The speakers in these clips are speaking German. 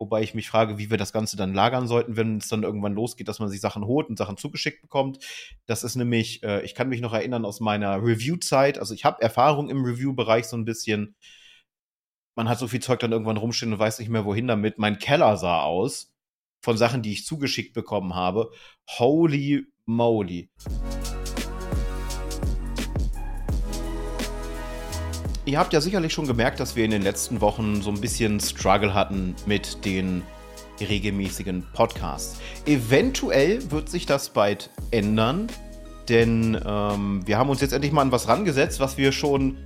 Wobei ich mich frage, wie wir das Ganze dann lagern sollten, wenn es dann irgendwann losgeht, dass man sich Sachen holt und Sachen zugeschickt bekommt. Das ist nämlich, äh, ich kann mich noch erinnern aus meiner Review-Zeit. Also ich habe Erfahrung im Review-Bereich so ein bisschen. Man hat so viel Zeug dann irgendwann rumstehen und weiß nicht mehr, wohin damit. Mein Keller sah aus von Sachen, die ich zugeschickt bekommen habe. Holy moly. Ihr habt ja sicherlich schon gemerkt, dass wir in den letzten Wochen so ein bisschen Struggle hatten mit den regelmäßigen Podcasts. Eventuell wird sich das bald ändern, denn ähm, wir haben uns jetzt endlich mal an was rangesetzt, was wir schon,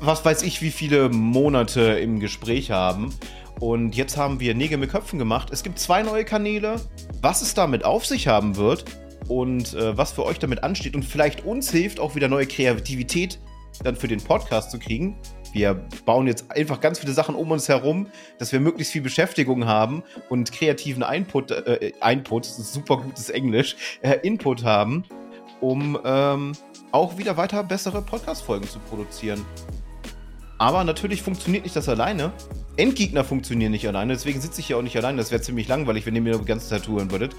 was weiß ich, wie viele Monate im Gespräch haben. Und jetzt haben wir Nägel mit Köpfen gemacht. Es gibt zwei neue Kanäle. Was es damit auf sich haben wird und äh, was für euch damit ansteht und vielleicht uns hilft, auch wieder neue Kreativität dann für den Podcast zu kriegen. Wir bauen jetzt einfach ganz viele Sachen um uns herum, dass wir möglichst viel Beschäftigung haben und kreativen Input, äh, Input, das ist super gutes Englisch, äh, Input haben, um ähm, auch wieder weiter bessere Podcast-Folgen zu produzieren. Aber natürlich funktioniert nicht das alleine. Endgegner funktionieren nicht alleine, deswegen sitze ich hier auch nicht alleine. Das wäre ziemlich langweilig, wenn ihr mir die ganze Zeit touren würdet.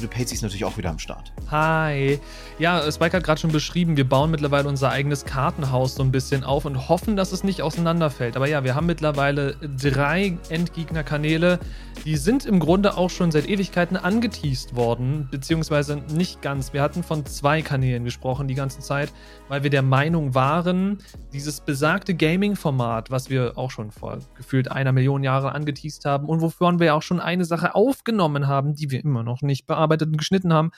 Du Patsy ist natürlich auch wieder am Start. Hi. Ja, Spike hat gerade schon beschrieben, wir bauen mittlerweile unser eigenes Kartenhaus so ein bisschen auf und hoffen, dass es nicht auseinanderfällt. Aber ja, wir haben mittlerweile drei Endgegner-Kanäle. Die sind im Grunde auch schon seit Ewigkeiten angeteased worden, beziehungsweise nicht ganz. Wir hatten von zwei Kanälen gesprochen die ganze Zeit, weil wir der Meinung waren, dieses besagte Gaming-Format, was wir auch schon vor gefühlt einer Million Jahre angeteased haben und wovon wir auch schon eine Sache aufgenommen haben, die wir immer noch nicht bearbeitet und geschnitten haben,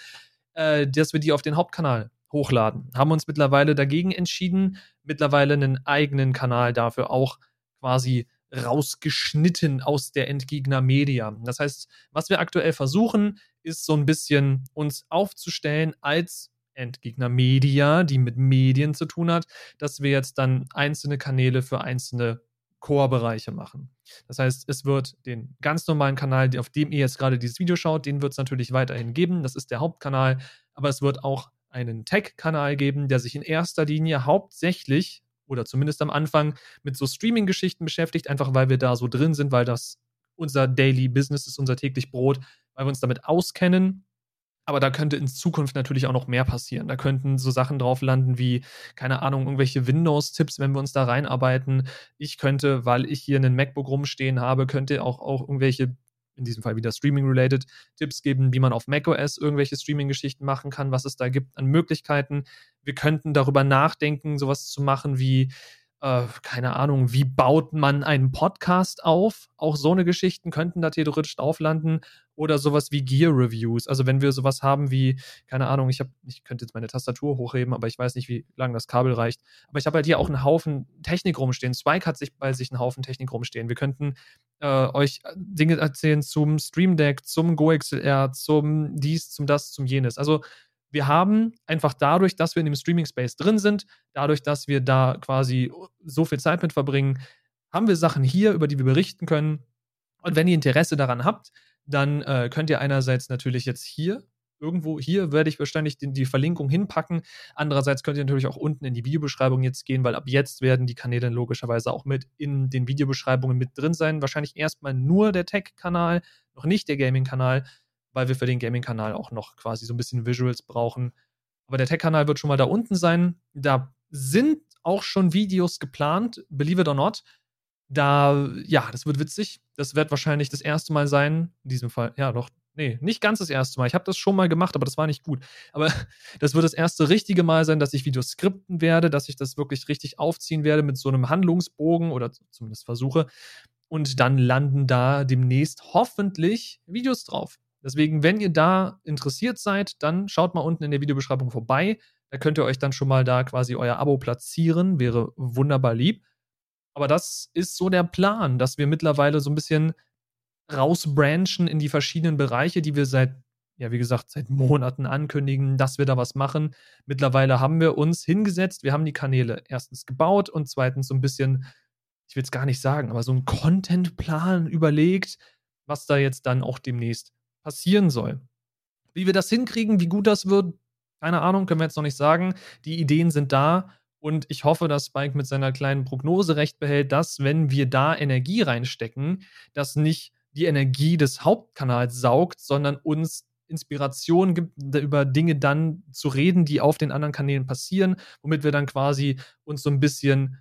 äh, dass wir die auf den Hauptkanal hochladen. Haben uns mittlerweile dagegen entschieden, mittlerweile einen eigenen Kanal dafür auch quasi rausgeschnitten aus der Endgegner Media. Das heißt, was wir aktuell versuchen, ist so ein bisschen uns aufzustellen als Endgegner Media, die mit Medien zu tun hat, dass wir jetzt dann einzelne Kanäle für einzelne Core-Bereiche machen. Das heißt, es wird den ganz normalen Kanal, auf dem ihr jetzt gerade dieses Video schaut, den wird es natürlich weiterhin geben. Das ist der Hauptkanal, aber es wird auch einen Tech-Kanal geben, der sich in erster Linie hauptsächlich oder zumindest am Anfang mit so Streaming-Geschichten beschäftigt, einfach weil wir da so drin sind, weil das unser Daily Business ist, unser täglich Brot, weil wir uns damit auskennen. Aber da könnte in Zukunft natürlich auch noch mehr passieren. Da könnten so Sachen drauf landen wie, keine Ahnung, irgendwelche Windows-Tipps, wenn wir uns da reinarbeiten. Ich könnte, weil ich hier einen MacBook rumstehen habe, könnte auch, auch irgendwelche in diesem Fall wieder Streaming-related, Tipps geben, wie man auf macOS irgendwelche Streaming-Geschichten machen kann, was es da gibt an Möglichkeiten. Wir könnten darüber nachdenken, sowas zu machen wie äh, keine Ahnung, wie baut man einen Podcast auf? Auch so eine Geschichten könnten da theoretisch drauf landen. Oder sowas wie Gear Reviews. Also wenn wir sowas haben wie, keine Ahnung, ich habe, ich könnte jetzt meine Tastatur hochheben, aber ich weiß nicht, wie lang das Kabel reicht. Aber ich habe halt hier auch einen Haufen Technik rumstehen. Spike hat sich bei sich einen Haufen Technik rumstehen. Wir könnten äh, euch Dinge erzählen zum Stream Deck, zum GoXLR, zum dies, zum das, zum jenes. Also wir haben einfach dadurch, dass wir in dem Streaming-Space drin sind, dadurch, dass wir da quasi so viel Zeit mit verbringen, haben wir Sachen hier, über die wir berichten können. Und wenn ihr Interesse daran habt, dann äh, könnt ihr einerseits natürlich jetzt hier irgendwo hier werde ich wahrscheinlich die, die, Verlinkung hinpacken. Andererseits könnt ihr natürlich auch unten in die Videobeschreibung jetzt gehen, weil ab jetzt werden die Kanäle logischerweise auch mit in den Videobeschreibungen mit drin sein. Wahrscheinlich erstmal nur der Tech-Kanal, noch nicht der Gaming-Kanal weil wir für den Gaming-Kanal auch noch quasi so ein bisschen Visuals brauchen. Aber der Tech-Kanal wird schon mal da unten sein. Da sind auch schon Videos geplant, believe it or not. Da, ja, das wird witzig. Das wird wahrscheinlich das erste Mal sein. In diesem Fall, ja, doch, nee, nicht ganz das erste Mal. Ich habe das schon mal gemacht, aber das war nicht gut. Aber das wird das erste richtige Mal sein, dass ich Videos skripten werde, dass ich das wirklich richtig aufziehen werde mit so einem Handlungsbogen oder zumindest versuche. Und dann landen da demnächst hoffentlich Videos drauf. Deswegen, wenn ihr da interessiert seid, dann schaut mal unten in der Videobeschreibung vorbei. Da könnt ihr euch dann schon mal da quasi euer Abo platzieren. Wäre wunderbar lieb. Aber das ist so der Plan, dass wir mittlerweile so ein bisschen rausbranchen in die verschiedenen Bereiche, die wir seit, ja, wie gesagt, seit Monaten ankündigen, dass wir da was machen. Mittlerweile haben wir uns hingesetzt, wir haben die Kanäle erstens gebaut und zweitens so ein bisschen, ich will es gar nicht sagen, aber so einen Contentplan überlegt, was da jetzt dann auch demnächst passieren soll. Wie wir das hinkriegen, wie gut das wird, keine Ahnung, können wir jetzt noch nicht sagen. Die Ideen sind da und ich hoffe, dass Spike mit seiner kleinen Prognose recht behält, dass, wenn wir da Energie reinstecken, das nicht die Energie des Hauptkanals saugt, sondern uns Inspiration gibt, über Dinge dann zu reden, die auf den anderen Kanälen passieren, womit wir dann quasi uns so ein bisschen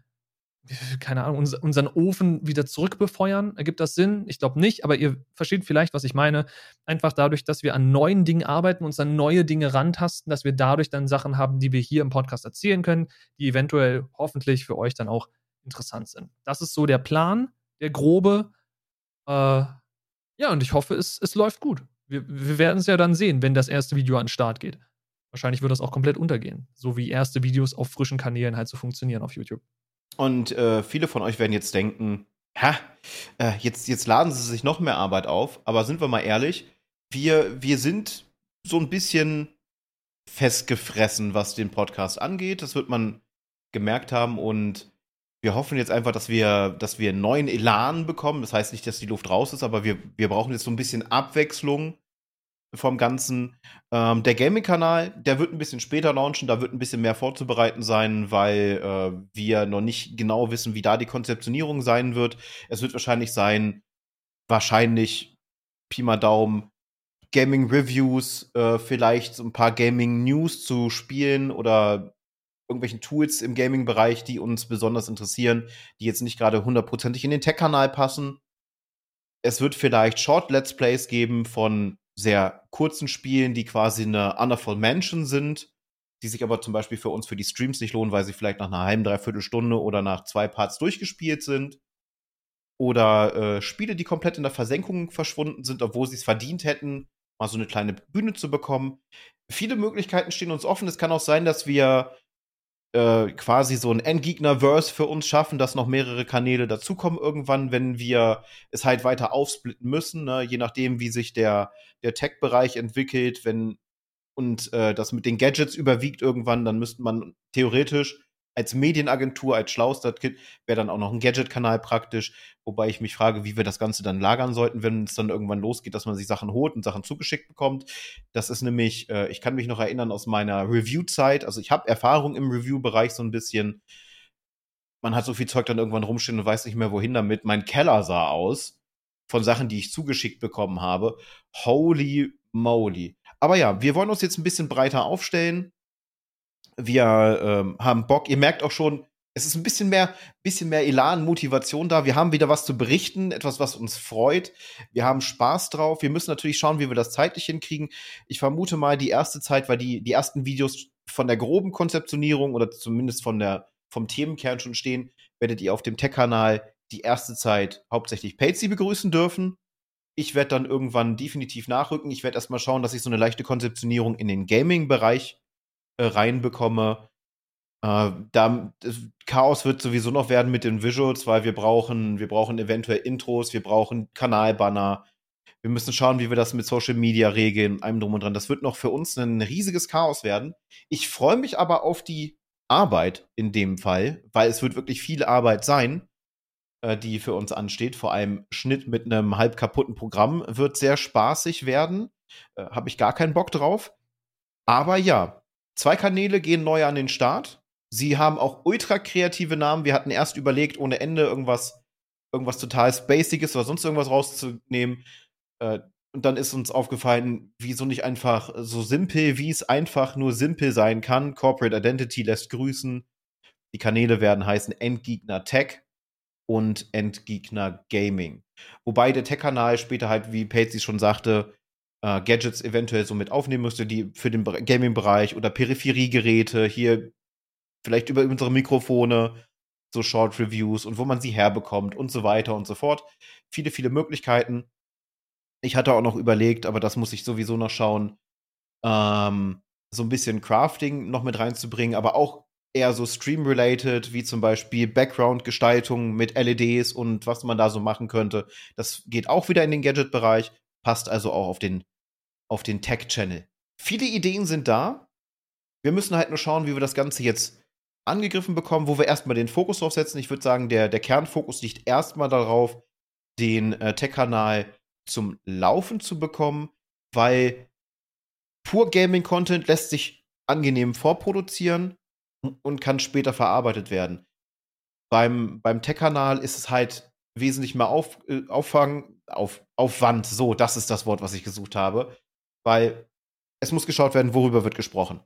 keine Ahnung, unseren Ofen wieder zurückbefeuern. Ergibt das Sinn? Ich glaube nicht, aber ihr versteht vielleicht, was ich meine. Einfach dadurch, dass wir an neuen Dingen arbeiten, uns an neue Dinge rantasten, dass wir dadurch dann Sachen haben, die wir hier im Podcast erzählen können, die eventuell hoffentlich für euch dann auch interessant sind. Das ist so der Plan, der grobe. Äh, ja, und ich hoffe, es, es läuft gut. Wir, wir werden es ja dann sehen, wenn das erste Video an den Start geht. Wahrscheinlich wird das auch komplett untergehen. So wie erste Videos auf frischen Kanälen halt so funktionieren auf YouTube. Und äh, viele von euch werden jetzt denken, ha, äh, jetzt, jetzt laden sie sich noch mehr Arbeit auf. Aber sind wir mal ehrlich, wir, wir sind so ein bisschen festgefressen, was den Podcast angeht. Das wird man gemerkt haben und wir hoffen jetzt einfach, dass wir, dass wir neuen Elan bekommen. Das heißt nicht, dass die Luft raus ist, aber wir, wir brauchen jetzt so ein bisschen Abwechslung vom Ganzen. Ähm, der Gaming-Kanal, der wird ein bisschen später launchen, da wird ein bisschen mehr vorzubereiten sein, weil äh, wir noch nicht genau wissen, wie da die Konzeptionierung sein wird. Es wird wahrscheinlich sein, wahrscheinlich Pi mal Daumen, Gaming-Reviews, äh, vielleicht so ein paar Gaming-News zu spielen oder irgendwelchen Tools im Gaming-Bereich, die uns besonders interessieren, die jetzt nicht gerade hundertprozentig in den Tech-Kanal passen. Es wird vielleicht Short-Let's Plays geben von sehr kurzen Spielen, die quasi eine Underfall Mansion sind, die sich aber zum Beispiel für uns für die Streams nicht lohnen, weil sie vielleicht nach einer halben, dreiviertel Stunde oder nach zwei Parts durchgespielt sind. Oder äh, Spiele, die komplett in der Versenkung verschwunden sind, obwohl sie es verdient hätten, mal so eine kleine Bühne zu bekommen. Viele Möglichkeiten stehen uns offen. Es kann auch sein, dass wir äh, quasi so ein Endgegner-Verse für uns schaffen, dass noch mehrere Kanäle dazukommen irgendwann, wenn wir es halt weiter aufsplitten müssen, ne? je nachdem, wie sich der, der Tech-Bereich entwickelt, wenn und äh, das mit den Gadgets überwiegt irgendwann, dann müsste man theoretisch als Medienagentur, als schlauster Kit, wäre dann auch noch ein Gadget-Kanal praktisch, wobei ich mich frage, wie wir das Ganze dann lagern sollten, wenn es dann irgendwann losgeht, dass man sich Sachen holt und Sachen zugeschickt bekommt. Das ist nämlich, äh, ich kann mich noch erinnern aus meiner Review-Zeit, also ich habe Erfahrung im Review-Bereich so ein bisschen. Man hat so viel Zeug dann irgendwann rumstehen und weiß nicht mehr, wohin damit. Mein Keller sah aus von Sachen, die ich zugeschickt bekommen habe. Holy moly. Aber ja, wir wollen uns jetzt ein bisschen breiter aufstellen wir ähm, haben Bock. Ihr merkt auch schon, es ist ein bisschen mehr, bisschen mehr Elan, Motivation da. Wir haben wieder was zu berichten, etwas, was uns freut. Wir haben Spaß drauf. Wir müssen natürlich schauen, wie wir das zeitlich hinkriegen. Ich vermute mal, die erste Zeit, weil die, die ersten Videos von der groben Konzeptionierung oder zumindest von der, vom Themenkern schon stehen, werdet ihr auf dem Tech-Kanal die erste Zeit hauptsächlich Patsy begrüßen dürfen. Ich werde dann irgendwann definitiv nachrücken. Ich werde erstmal schauen, dass ich so eine leichte Konzeptionierung in den Gaming-Bereich äh, reinbekomme. Äh, da, Chaos wird sowieso noch werden mit den Visuals, weil wir brauchen, wir brauchen eventuell Intros, wir brauchen Kanalbanner. Wir müssen schauen, wie wir das mit Social Media regeln, einem drum und dran. Das wird noch für uns ein riesiges Chaos werden. Ich freue mich aber auf die Arbeit in dem Fall, weil es wird wirklich viel Arbeit sein, äh, die für uns ansteht. Vor allem Schnitt mit einem halb kaputten Programm wird sehr spaßig werden. Äh, Habe ich gar keinen Bock drauf. Aber ja, Zwei Kanäle gehen neu an den Start. Sie haben auch ultra kreative Namen. Wir hatten erst überlegt, ohne Ende irgendwas, irgendwas total Basiges oder sonst irgendwas rauszunehmen. Äh, und dann ist uns aufgefallen, wieso nicht einfach so simpel, wie es einfach nur simpel sein kann. Corporate Identity lässt grüßen. Die Kanäle werden heißen Endgegner Tech und Endgegner Gaming. Wobei der Tech-Kanal später halt, wie Patsy schon sagte, äh, Gadgets eventuell so mit aufnehmen müsste, die für den Gaming-Bereich oder Peripheriegeräte hier vielleicht über unsere Mikrofone, so Short Reviews und wo man sie herbekommt und so weiter und so fort. Viele, viele Möglichkeiten. Ich hatte auch noch überlegt, aber das muss ich sowieso noch schauen, ähm, so ein bisschen Crafting noch mit reinzubringen, aber auch eher so Stream-related, wie zum Beispiel Background-Gestaltung mit LEDs und was man da so machen könnte. Das geht auch wieder in den Gadget-Bereich, passt also auch auf den auf den Tech-Channel. Viele Ideen sind da. Wir müssen halt nur schauen, wie wir das Ganze jetzt angegriffen bekommen, wo wir erstmal den Fokus drauf setzen. Ich würde sagen, der, der Kernfokus liegt erstmal darauf, den äh, Tech-Kanal zum Laufen zu bekommen, weil pur Gaming-Content lässt sich angenehm vorproduzieren und kann später verarbeitet werden. Beim, beim Tech-Kanal ist es halt wesentlich mehr auf, äh, Auffangen, auf, Aufwand, so, das ist das Wort, was ich gesucht habe. Weil es muss geschaut werden, worüber wird gesprochen.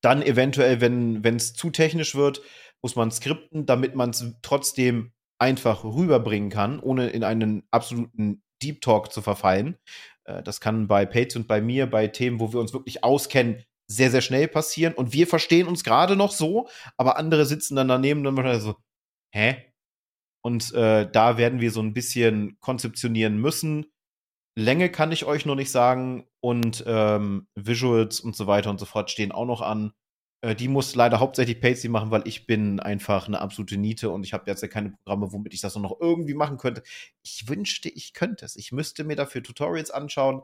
Dann eventuell, wenn es zu technisch wird, muss man skripten, damit man es trotzdem einfach rüberbringen kann, ohne in einen absoluten Deep Talk zu verfallen. Äh, das kann bei Pates und bei mir, bei Themen, wo wir uns wirklich auskennen, sehr, sehr schnell passieren. Und wir verstehen uns gerade noch so, aber andere sitzen dann daneben und dann so, hä? Und äh, da werden wir so ein bisschen konzeptionieren müssen. Länge kann ich euch noch nicht sagen und ähm, Visuals und so weiter und so fort stehen auch noch an. Äh, die muss leider hauptsächlich Pacey machen, weil ich bin einfach eine absolute Niete und ich habe jetzt ja keine Programme, womit ich das noch irgendwie machen könnte. Ich wünschte, ich könnte es. Ich müsste mir dafür Tutorials anschauen.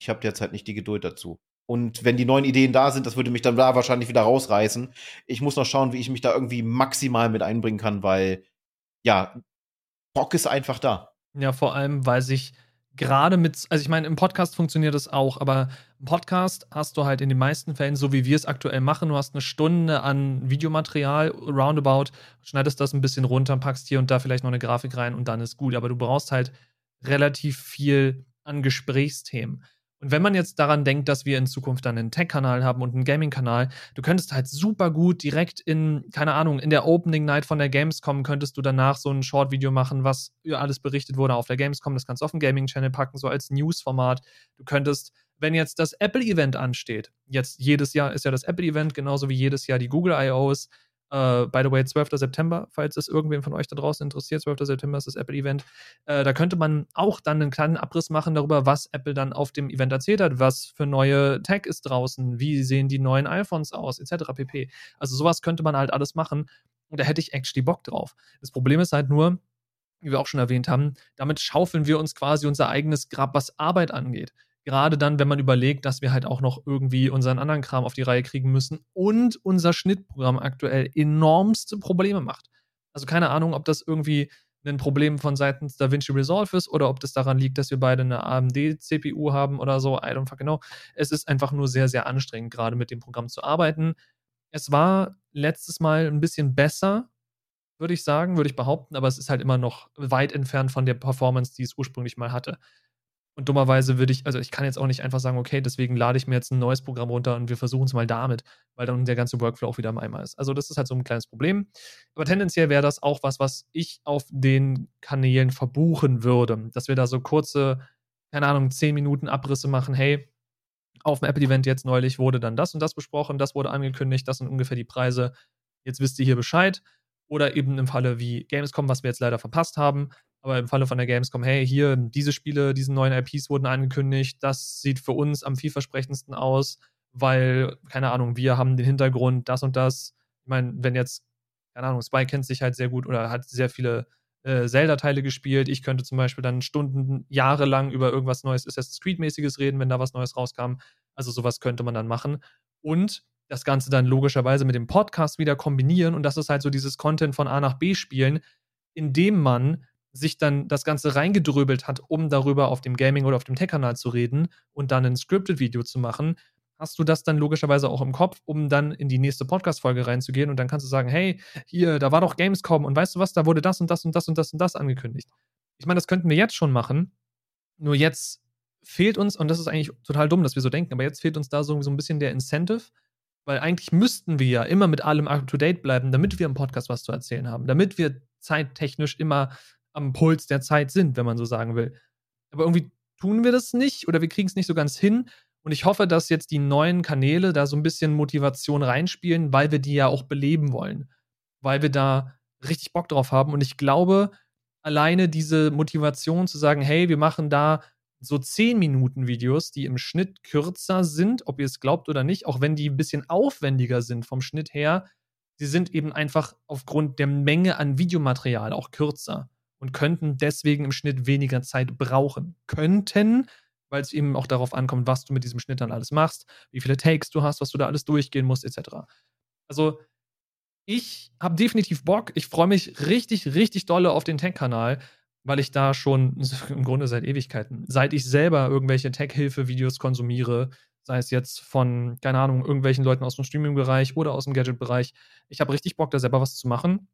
Ich habe derzeit nicht die Geduld dazu. Und wenn die neuen Ideen da sind, das würde mich dann da wahrscheinlich wieder rausreißen. Ich muss noch schauen, wie ich mich da irgendwie maximal mit einbringen kann, weil ja, Bock ist einfach da. Ja, vor allem, weil sich gerade mit, also ich meine, im Podcast funktioniert das auch, aber im Podcast hast du halt in den meisten Fällen, so wie wir es aktuell machen, du hast eine Stunde an Videomaterial, roundabout, schneidest das ein bisschen runter, packst hier und da vielleicht noch eine Grafik rein und dann ist gut. Aber du brauchst halt relativ viel an Gesprächsthemen. Und wenn man jetzt daran denkt, dass wir in Zukunft dann einen Tech-Kanal haben und einen Gaming-Kanal, du könntest halt super gut direkt in, keine Ahnung, in der Opening Night von der Gamescom könntest du danach so ein Short-Video machen, was alles berichtet wurde auf der Gamescom. Das kannst du auf den Gaming-Channel packen, so als News-Format. Du könntest, wenn jetzt das Apple-Event ansteht, jetzt jedes Jahr ist ja das Apple-Event, genauso wie jedes Jahr die Google I.O.s, Uh, by the way, 12. September, falls es irgendwen von euch da draußen interessiert, 12. September ist das Apple-Event. Uh, da könnte man auch dann einen kleinen Abriss machen darüber, was Apple dann auf dem Event erzählt hat, was für neue Tech ist draußen, wie sehen die neuen iPhones aus, etc. pp. Also sowas könnte man halt alles machen und da hätte ich actually Bock drauf. Das Problem ist halt nur, wie wir auch schon erwähnt haben, damit schaufeln wir uns quasi unser eigenes Grab, was Arbeit angeht. Gerade dann, wenn man überlegt, dass wir halt auch noch irgendwie unseren anderen Kram auf die Reihe kriegen müssen und unser Schnittprogramm aktuell enormste Probleme macht. Also keine Ahnung, ob das irgendwie ein Problem von seitens DaVinci Resolve ist oder ob das daran liegt, dass wir beide eine AMD-CPU haben oder so. I don't fucking know. Es ist einfach nur sehr, sehr anstrengend, gerade mit dem Programm zu arbeiten. Es war letztes Mal ein bisschen besser, würde ich sagen, würde ich behaupten, aber es ist halt immer noch weit entfernt von der Performance, die es ursprünglich mal hatte. Und dummerweise würde ich, also ich kann jetzt auch nicht einfach sagen, okay, deswegen lade ich mir jetzt ein neues Programm runter und wir versuchen es mal damit, weil dann der ganze Workflow auch wieder im Eimer ist. Also das ist halt so ein kleines Problem. Aber tendenziell wäre das auch was, was ich auf den Kanälen verbuchen würde, dass wir da so kurze, keine Ahnung, 10 Minuten Abrisse machen, hey, auf dem Apple-Event jetzt neulich wurde dann das und das besprochen, das wurde angekündigt, das sind ungefähr die Preise. Jetzt wisst ihr hier Bescheid. Oder eben im Falle wie Gamescom, was wir jetzt leider verpasst haben, aber im Falle von der Gamescom, hey, hier, diese Spiele, diese neuen IPs wurden angekündigt, das sieht für uns am vielversprechendsten aus, weil, keine Ahnung, wir haben den Hintergrund, das und das. Ich meine, wenn jetzt, keine Ahnung, Spy kennt sich halt sehr gut oder hat sehr viele äh, Zelda-Teile gespielt. Ich könnte zum Beispiel dann Stunden, Jahre lang über irgendwas Neues Assassin's Creed-mäßiges reden, wenn da was Neues rauskam. Also sowas könnte man dann machen. Und das Ganze dann logischerweise mit dem Podcast wieder kombinieren. Und das ist halt so dieses Content von A nach B spielen, indem man sich dann das Ganze reingedröbelt hat, um darüber auf dem Gaming- oder auf dem Tech-Kanal zu reden und dann ein Scripted-Video zu machen, hast du das dann logischerweise auch im Kopf, um dann in die nächste Podcast-Folge reinzugehen und dann kannst du sagen, hey, hier, da war doch Gamescom und weißt du was, da wurde das und das und das und das und das angekündigt. Ich meine, das könnten wir jetzt schon machen, nur jetzt fehlt uns, und das ist eigentlich total dumm, dass wir so denken, aber jetzt fehlt uns da so, so ein bisschen der Incentive, weil eigentlich müssten wir ja immer mit allem up-to-date bleiben, damit wir im Podcast was zu erzählen haben, damit wir zeittechnisch immer am Puls der Zeit sind, wenn man so sagen will. Aber irgendwie tun wir das nicht oder wir kriegen es nicht so ganz hin. Und ich hoffe, dass jetzt die neuen Kanäle da so ein bisschen Motivation reinspielen, weil wir die ja auch beleben wollen. Weil wir da richtig Bock drauf haben. Und ich glaube, alleine diese Motivation zu sagen, hey, wir machen da so 10 Minuten Videos, die im Schnitt kürzer sind, ob ihr es glaubt oder nicht, auch wenn die ein bisschen aufwendiger sind vom Schnitt her, sie sind eben einfach aufgrund der Menge an Videomaterial auch kürzer und könnten deswegen im Schnitt weniger Zeit brauchen. Könnten, weil es eben auch darauf ankommt, was du mit diesem Schnitt dann alles machst, wie viele Takes du hast, was du da alles durchgehen musst, etc. Also, ich habe definitiv Bock. Ich freue mich richtig, richtig dolle auf den Tech-Kanal, weil ich da schon im Grunde seit Ewigkeiten, seit ich selber irgendwelche Tech-Hilfe-Videos konsumiere, sei es jetzt von, keine Ahnung, irgendwelchen Leuten aus dem Streaming-Bereich oder aus dem Gadget-Bereich, ich habe richtig Bock, da selber was zu machen.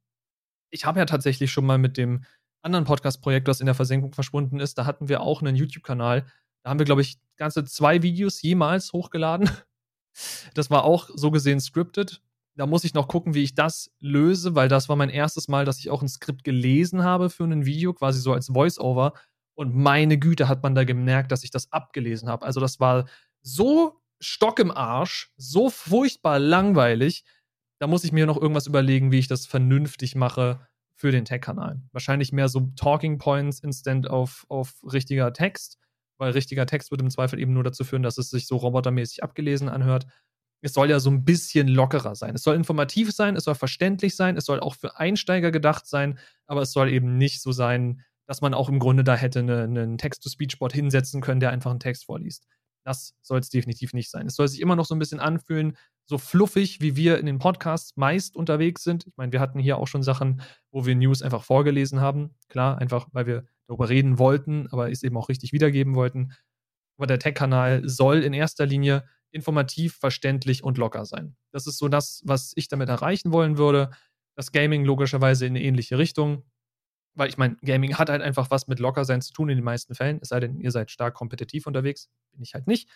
Ich habe ja tatsächlich schon mal mit dem anderen Podcast-Projekt, das in der Versenkung verschwunden ist, da hatten wir auch einen YouTube-Kanal. Da haben wir, glaube ich, ganze zwei Videos jemals hochgeladen. Das war auch so gesehen scripted. Da muss ich noch gucken, wie ich das löse, weil das war mein erstes Mal, dass ich auch ein Skript gelesen habe für ein Video, quasi so als Voice-Over. Und meine Güte hat man da gemerkt, dass ich das abgelesen habe. Also das war so Stock im Arsch, so furchtbar langweilig. Da muss ich mir noch irgendwas überlegen, wie ich das vernünftig mache für den Tech-Kanal. Wahrscheinlich mehr so Talking Points instant auf, auf richtiger Text, weil richtiger Text wird im Zweifel eben nur dazu führen, dass es sich so robotermäßig abgelesen anhört. Es soll ja so ein bisschen lockerer sein. Es soll informativ sein, es soll verständlich sein, es soll auch für Einsteiger gedacht sein, aber es soll eben nicht so sein, dass man auch im Grunde da hätte einen eine Text-to-Speech-Bot hinsetzen können, der einfach einen Text vorliest. Das soll es definitiv nicht sein. Es soll sich immer noch so ein bisschen anfühlen, so fluffig, wie wir in den Podcasts meist unterwegs sind. Ich meine, wir hatten hier auch schon Sachen, wo wir News einfach vorgelesen haben. Klar, einfach, weil wir darüber reden wollten, aber es eben auch richtig wiedergeben wollten. Aber der Tech-Kanal soll in erster Linie informativ, verständlich und locker sein. Das ist so das, was ich damit erreichen wollen würde. Das Gaming logischerweise in eine ähnliche Richtung. Weil ich meine, Gaming hat halt einfach was mit Lockersein zu tun in den meisten Fällen. Es sei denn, ihr seid stark kompetitiv unterwegs. Bin ich halt nicht.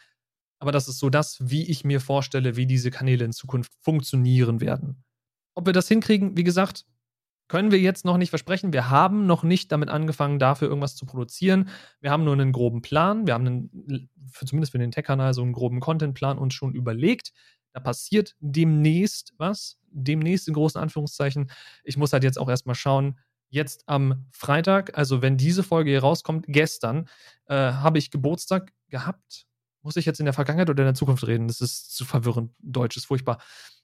Aber das ist so das, wie ich mir vorstelle, wie diese Kanäle in Zukunft funktionieren werden. Ob wir das hinkriegen, wie gesagt, können wir jetzt noch nicht versprechen. Wir haben noch nicht damit angefangen, dafür irgendwas zu produzieren. Wir haben nur einen groben Plan. Wir haben einen, für, zumindest für den Tech-Kanal so einen groben Contentplan uns schon überlegt. Da passiert demnächst was. Demnächst in großen Anführungszeichen. Ich muss halt jetzt auch erstmal schauen, jetzt am Freitag, also wenn diese Folge hier rauskommt, gestern, äh, habe ich Geburtstag gehabt. Muss ich jetzt in der Vergangenheit oder in der Zukunft reden? Das ist zu verwirrend. Deutsch ist furchtbar.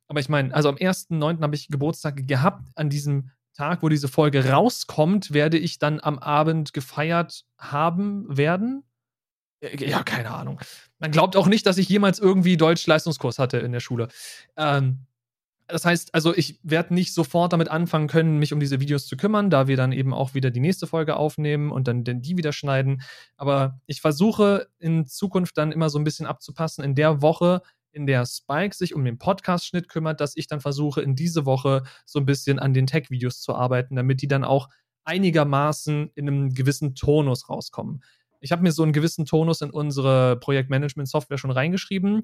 Aber ich meine, also am 1.9. habe ich Geburtstag gehabt. An diesem Tag, wo diese Folge rauskommt, werde ich dann am Abend gefeiert haben werden. Äh, ja, keine Ahnung. Man glaubt auch nicht, dass ich jemals irgendwie Deutsch-Leistungskurs hatte in der Schule. Ähm, das heißt, also ich werde nicht sofort damit anfangen können, mich um diese Videos zu kümmern, da wir dann eben auch wieder die nächste Folge aufnehmen und dann die wieder schneiden. Aber ich versuche in Zukunft dann immer so ein bisschen abzupassen. In der Woche, in der Spike sich um den Podcast-Schnitt kümmert, dass ich dann versuche, in diese Woche so ein bisschen an den Tech-Videos zu arbeiten, damit die dann auch einigermaßen in einem gewissen Tonus rauskommen. Ich habe mir so einen gewissen Tonus in unsere Projektmanagement-Software schon reingeschrieben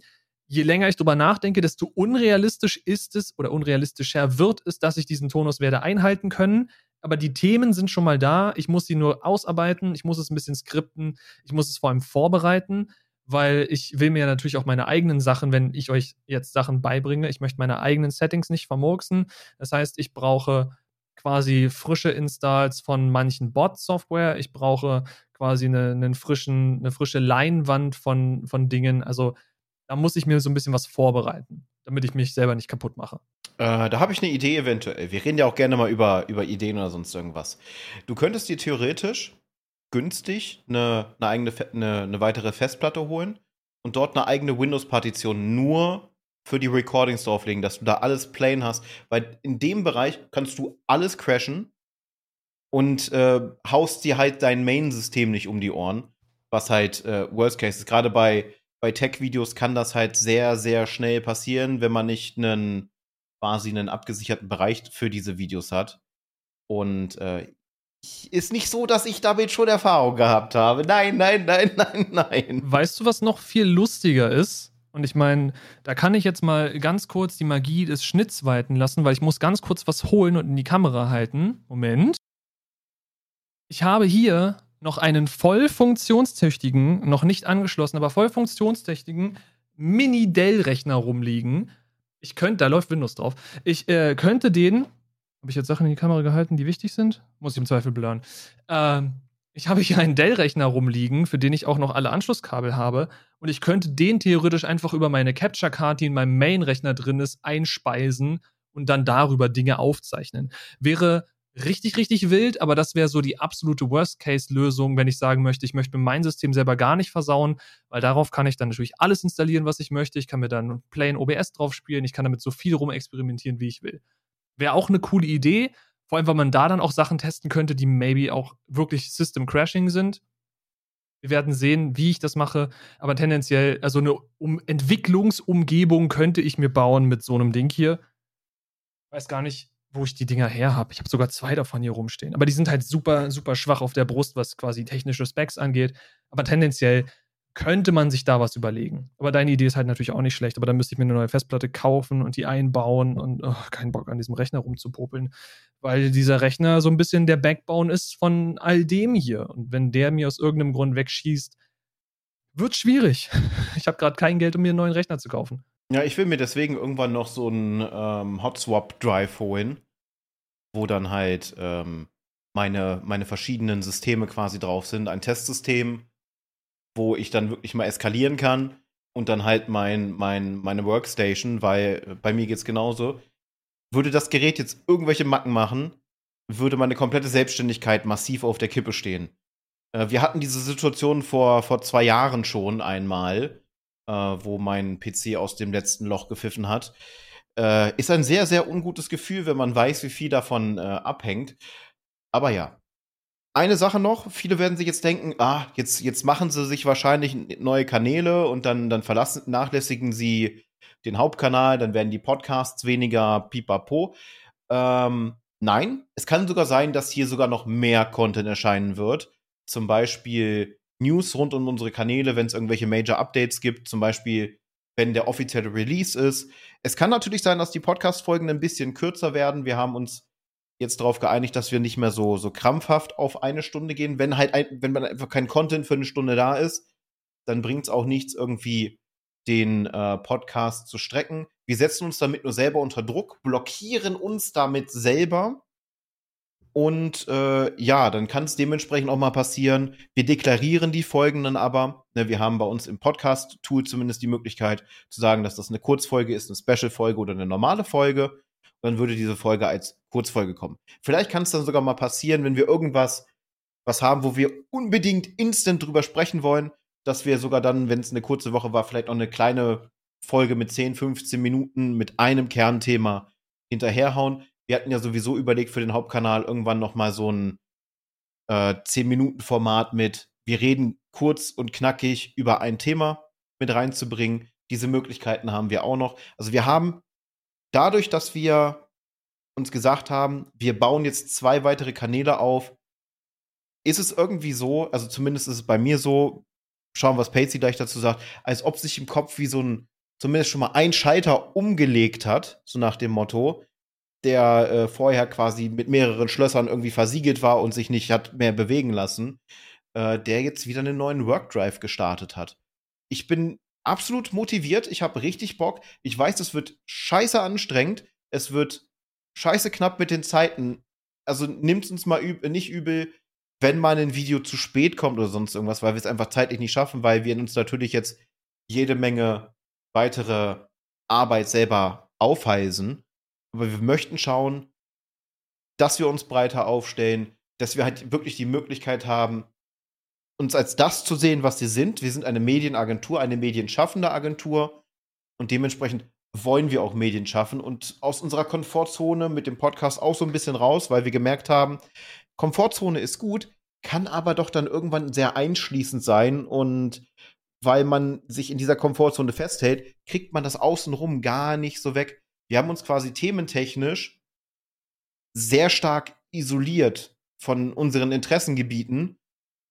je länger ich drüber nachdenke, desto unrealistisch ist es oder unrealistischer wird es, dass ich diesen Tonus werde einhalten können. Aber die Themen sind schon mal da. Ich muss sie nur ausarbeiten. Ich muss es ein bisschen skripten. Ich muss es vor allem vorbereiten, weil ich will mir natürlich auch meine eigenen Sachen, wenn ich euch jetzt Sachen beibringe, ich möchte meine eigenen Settings nicht vermurksen. Das heißt, ich brauche quasi frische Installs von manchen Bot-Software. Ich brauche quasi eine, einen frischen, eine frische Leinwand von, von Dingen. Also da muss ich mir so ein bisschen was vorbereiten, damit ich mich selber nicht kaputt mache. Äh, da habe ich eine Idee eventuell. Wir reden ja auch gerne mal über, über Ideen oder sonst irgendwas. Du könntest dir theoretisch günstig eine, eine eigene, eine, eine weitere Festplatte holen und dort eine eigene Windows-Partition nur für die Recordings drauflegen, dass du da alles plain hast. Weil in dem Bereich kannst du alles crashen und äh, haust dir halt dein Main-System nicht um die Ohren. Was halt äh, Worst Case ist. Gerade bei bei Tech-Videos kann das halt sehr, sehr schnell passieren, wenn man nicht einen quasi einen abgesicherten Bereich für diese Videos hat. Und äh, ist nicht so, dass ich damit schon Erfahrung gehabt habe. Nein, nein, nein, nein, nein. Weißt du, was noch viel lustiger ist? Und ich meine, da kann ich jetzt mal ganz kurz die Magie des Schnitts walten lassen, weil ich muss ganz kurz was holen und in die Kamera halten. Moment. Ich habe hier noch einen voll funktionstüchtigen, noch nicht angeschlossen, aber voll funktionstüchtigen Mini-Dell-Rechner rumliegen. Ich könnte, da läuft Windows drauf. Ich äh, könnte den, habe ich jetzt Sachen in die Kamera gehalten, die wichtig sind? Muss ich im Zweifel blurren. Ähm, ich habe hier einen Dell-Rechner rumliegen, für den ich auch noch alle Anschlusskabel habe. Und ich könnte den theoretisch einfach über meine Capture-Card, die in meinem Main-Rechner drin ist, einspeisen und dann darüber Dinge aufzeichnen. Wäre richtig, richtig wild, aber das wäre so die absolute Worst-Case-Lösung, wenn ich sagen möchte, ich möchte mein System selber gar nicht versauen, weil darauf kann ich dann natürlich alles installieren, was ich möchte. Ich kann mir dann Plain OBS drauf spielen, ich kann damit so viel rum experimentieren, wie ich will. Wäre auch eine coole Idee, vor allem, weil man da dann auch Sachen testen könnte, die maybe auch wirklich System-Crashing sind. Wir werden sehen, wie ich das mache, aber tendenziell, also eine um Entwicklungsumgebung könnte ich mir bauen mit so einem Ding hier. Weiß gar nicht, wo ich die Dinger her habe. Ich habe sogar zwei davon hier rumstehen. Aber die sind halt super, super schwach auf der Brust, was quasi technische Specs angeht. Aber tendenziell könnte man sich da was überlegen. Aber deine Idee ist halt natürlich auch nicht schlecht. Aber dann müsste ich mir eine neue Festplatte kaufen und die einbauen und oh, keinen Bock an diesem Rechner rumzupopeln. Weil dieser Rechner so ein bisschen der Backbone ist von all dem hier. Und wenn der mir aus irgendeinem Grund wegschießt, wird schwierig. Ich habe gerade kein Geld, um mir einen neuen Rechner zu kaufen. Ja, ich will mir deswegen irgendwann noch so einen ähm, Hot Swap Drive holen, wo dann halt ähm, meine, meine verschiedenen Systeme quasi drauf sind. Ein Testsystem, wo ich dann wirklich mal eskalieren kann und dann halt mein, mein, meine Workstation, weil bei mir geht es genauso. Würde das Gerät jetzt irgendwelche Macken machen, würde meine komplette Selbstständigkeit massiv auf der Kippe stehen. Äh, wir hatten diese Situation vor, vor zwei Jahren schon einmal äh, wo mein PC aus dem letzten Loch gepfiffen hat. Äh, ist ein sehr, sehr ungutes Gefühl, wenn man weiß, wie viel davon äh, abhängt. Aber ja. Eine Sache noch, viele werden sich jetzt denken, ah, jetzt, jetzt machen sie sich wahrscheinlich neue Kanäle und dann, dann verlassen, nachlässigen sie den Hauptkanal, dann werden die Podcasts weniger pipapo. Ähm, nein, es kann sogar sein, dass hier sogar noch mehr Content erscheinen wird. Zum Beispiel News rund um unsere Kanäle, wenn es irgendwelche Major Updates gibt, zum Beispiel wenn der offizielle Release ist. Es kann natürlich sein, dass die Podcast-Folgen ein bisschen kürzer werden. Wir haben uns jetzt darauf geeinigt, dass wir nicht mehr so, so krampfhaft auf eine Stunde gehen. Wenn halt, ein, wenn man einfach kein Content für eine Stunde da ist, dann bringt es auch nichts, irgendwie den äh, Podcast zu strecken. Wir setzen uns damit nur selber unter Druck, blockieren uns damit selber und äh, ja, dann kann es dementsprechend auch mal passieren. Wir deklarieren die Folgen dann aber. Ne, wir haben bei uns im Podcast-Tool zumindest die Möglichkeit zu sagen, dass das eine Kurzfolge ist, eine Special-Folge oder eine normale Folge. Und dann würde diese Folge als Kurzfolge kommen. Vielleicht kann es dann sogar mal passieren, wenn wir irgendwas was haben, wo wir unbedingt instant drüber sprechen wollen, dass wir sogar dann, wenn es eine kurze Woche war, vielleicht noch eine kleine Folge mit 10, 15 Minuten mit einem Kernthema hinterherhauen wir hatten ja sowieso überlegt für den Hauptkanal irgendwann noch mal so ein äh, 10-Minuten-Format mit, wir reden kurz und knackig über ein Thema mit reinzubringen. Diese Möglichkeiten haben wir auch noch. Also wir haben dadurch, dass wir uns gesagt haben, wir bauen jetzt zwei weitere Kanäle auf, ist es irgendwie so, also zumindest ist es bei mir so, schauen, was Pacey gleich dazu sagt, als ob sich im Kopf wie so ein, zumindest schon mal ein Schalter umgelegt hat, so nach dem Motto, der äh, vorher quasi mit mehreren Schlössern irgendwie versiegelt war und sich nicht hat mehr bewegen lassen, äh, der jetzt wieder einen neuen Workdrive gestartet hat. Ich bin absolut motiviert, ich habe richtig Bock. Ich weiß, es wird scheiße anstrengend, es wird scheiße knapp mit den Zeiten. Also nimmt uns mal üb nicht übel, wenn mal ein Video zu spät kommt oder sonst irgendwas, weil wir es einfach zeitlich nicht schaffen, weil wir uns natürlich jetzt jede Menge weitere Arbeit selber aufheisen. Aber wir möchten schauen, dass wir uns breiter aufstellen, dass wir halt wirklich die Möglichkeit haben, uns als das zu sehen, was wir sind. Wir sind eine Medienagentur, eine medienschaffende Agentur. Und dementsprechend wollen wir auch Medien schaffen und aus unserer Komfortzone mit dem Podcast auch so ein bisschen raus, weil wir gemerkt haben, Komfortzone ist gut, kann aber doch dann irgendwann sehr einschließend sein. Und weil man sich in dieser Komfortzone festhält, kriegt man das außenrum gar nicht so weg wir haben uns quasi thementechnisch sehr stark isoliert von unseren Interessengebieten.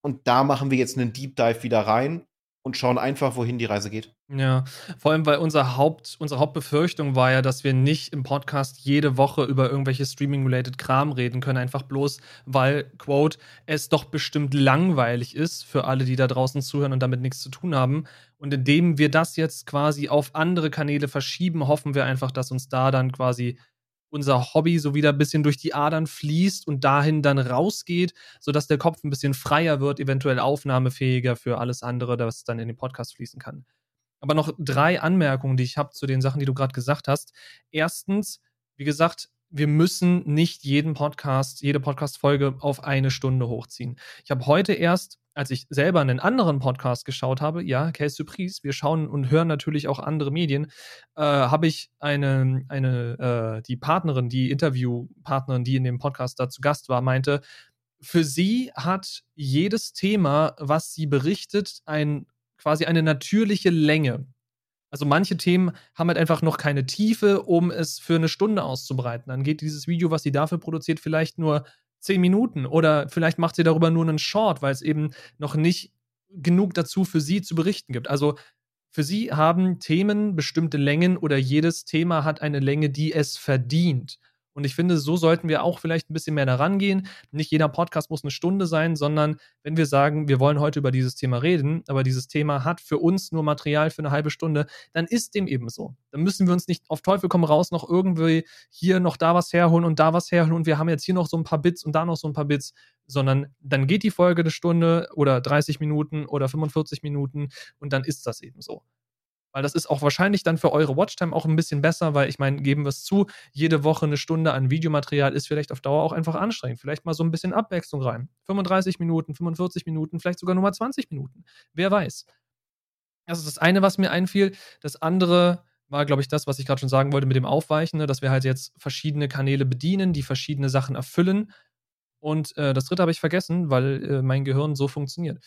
Und da machen wir jetzt einen Deep Dive wieder rein und schauen einfach, wohin die Reise geht. Ja, vor allem, weil unser Haupt, unsere Hauptbefürchtung war ja, dass wir nicht im Podcast jede Woche über irgendwelche Streaming-related Kram reden können, einfach bloß, weil, Quote, es doch bestimmt langweilig ist für alle, die da draußen zuhören und damit nichts zu tun haben. Und indem wir das jetzt quasi auf andere Kanäle verschieben, hoffen wir einfach, dass uns da dann quasi unser Hobby so wieder ein bisschen durch die Adern fließt und dahin dann rausgeht, sodass der Kopf ein bisschen freier wird, eventuell aufnahmefähiger für alles andere, das dann in den Podcast fließen kann. Aber noch drei Anmerkungen, die ich habe zu den Sachen, die du gerade gesagt hast. Erstens, wie gesagt, wir müssen nicht jeden Podcast, jede Podcast-Folge auf eine Stunde hochziehen. Ich habe heute erst, als ich selber einen anderen Podcast geschaut habe, ja, Case Surprise, wir schauen und hören natürlich auch andere Medien, äh, habe ich eine, eine äh, die Partnerin, die Interviewpartnerin, die in dem Podcast da zu Gast war, meinte, für sie hat jedes Thema, was sie berichtet, ein, quasi eine natürliche Länge. Also manche Themen haben halt einfach noch keine Tiefe, um es für eine Stunde auszubreiten. Dann geht dieses Video, was sie dafür produziert, vielleicht nur zehn Minuten oder vielleicht macht sie darüber nur einen Short, weil es eben noch nicht genug dazu für sie zu berichten gibt. Also für sie haben Themen bestimmte Längen oder jedes Thema hat eine Länge, die es verdient. Und ich finde, so sollten wir auch vielleicht ein bisschen mehr daran gehen. Nicht jeder Podcast muss eine Stunde sein, sondern wenn wir sagen, wir wollen heute über dieses Thema reden, aber dieses Thema hat für uns nur Material für eine halbe Stunde, dann ist dem eben so. Dann müssen wir uns nicht auf Teufel komm raus noch irgendwie hier noch da was herholen und da was herholen und wir haben jetzt hier noch so ein paar Bits und da noch so ein paar Bits, sondern dann geht die Folge eine Stunde oder 30 Minuten oder 45 Minuten und dann ist das eben so. Weil das ist auch wahrscheinlich dann für eure Watchtime auch ein bisschen besser, weil ich meine, geben wir es zu, jede Woche eine Stunde an Videomaterial ist vielleicht auf Dauer auch einfach anstrengend. Vielleicht mal so ein bisschen Abwechslung rein. 35 Minuten, 45 Minuten, vielleicht sogar nur mal 20 Minuten. Wer weiß. Das ist das eine, was mir einfiel. Das andere war, glaube ich, das, was ich gerade schon sagen wollte mit dem Aufweichen, ne, dass wir halt jetzt verschiedene Kanäle bedienen, die verschiedene Sachen erfüllen. Und äh, das dritte habe ich vergessen, weil äh, mein Gehirn so funktioniert.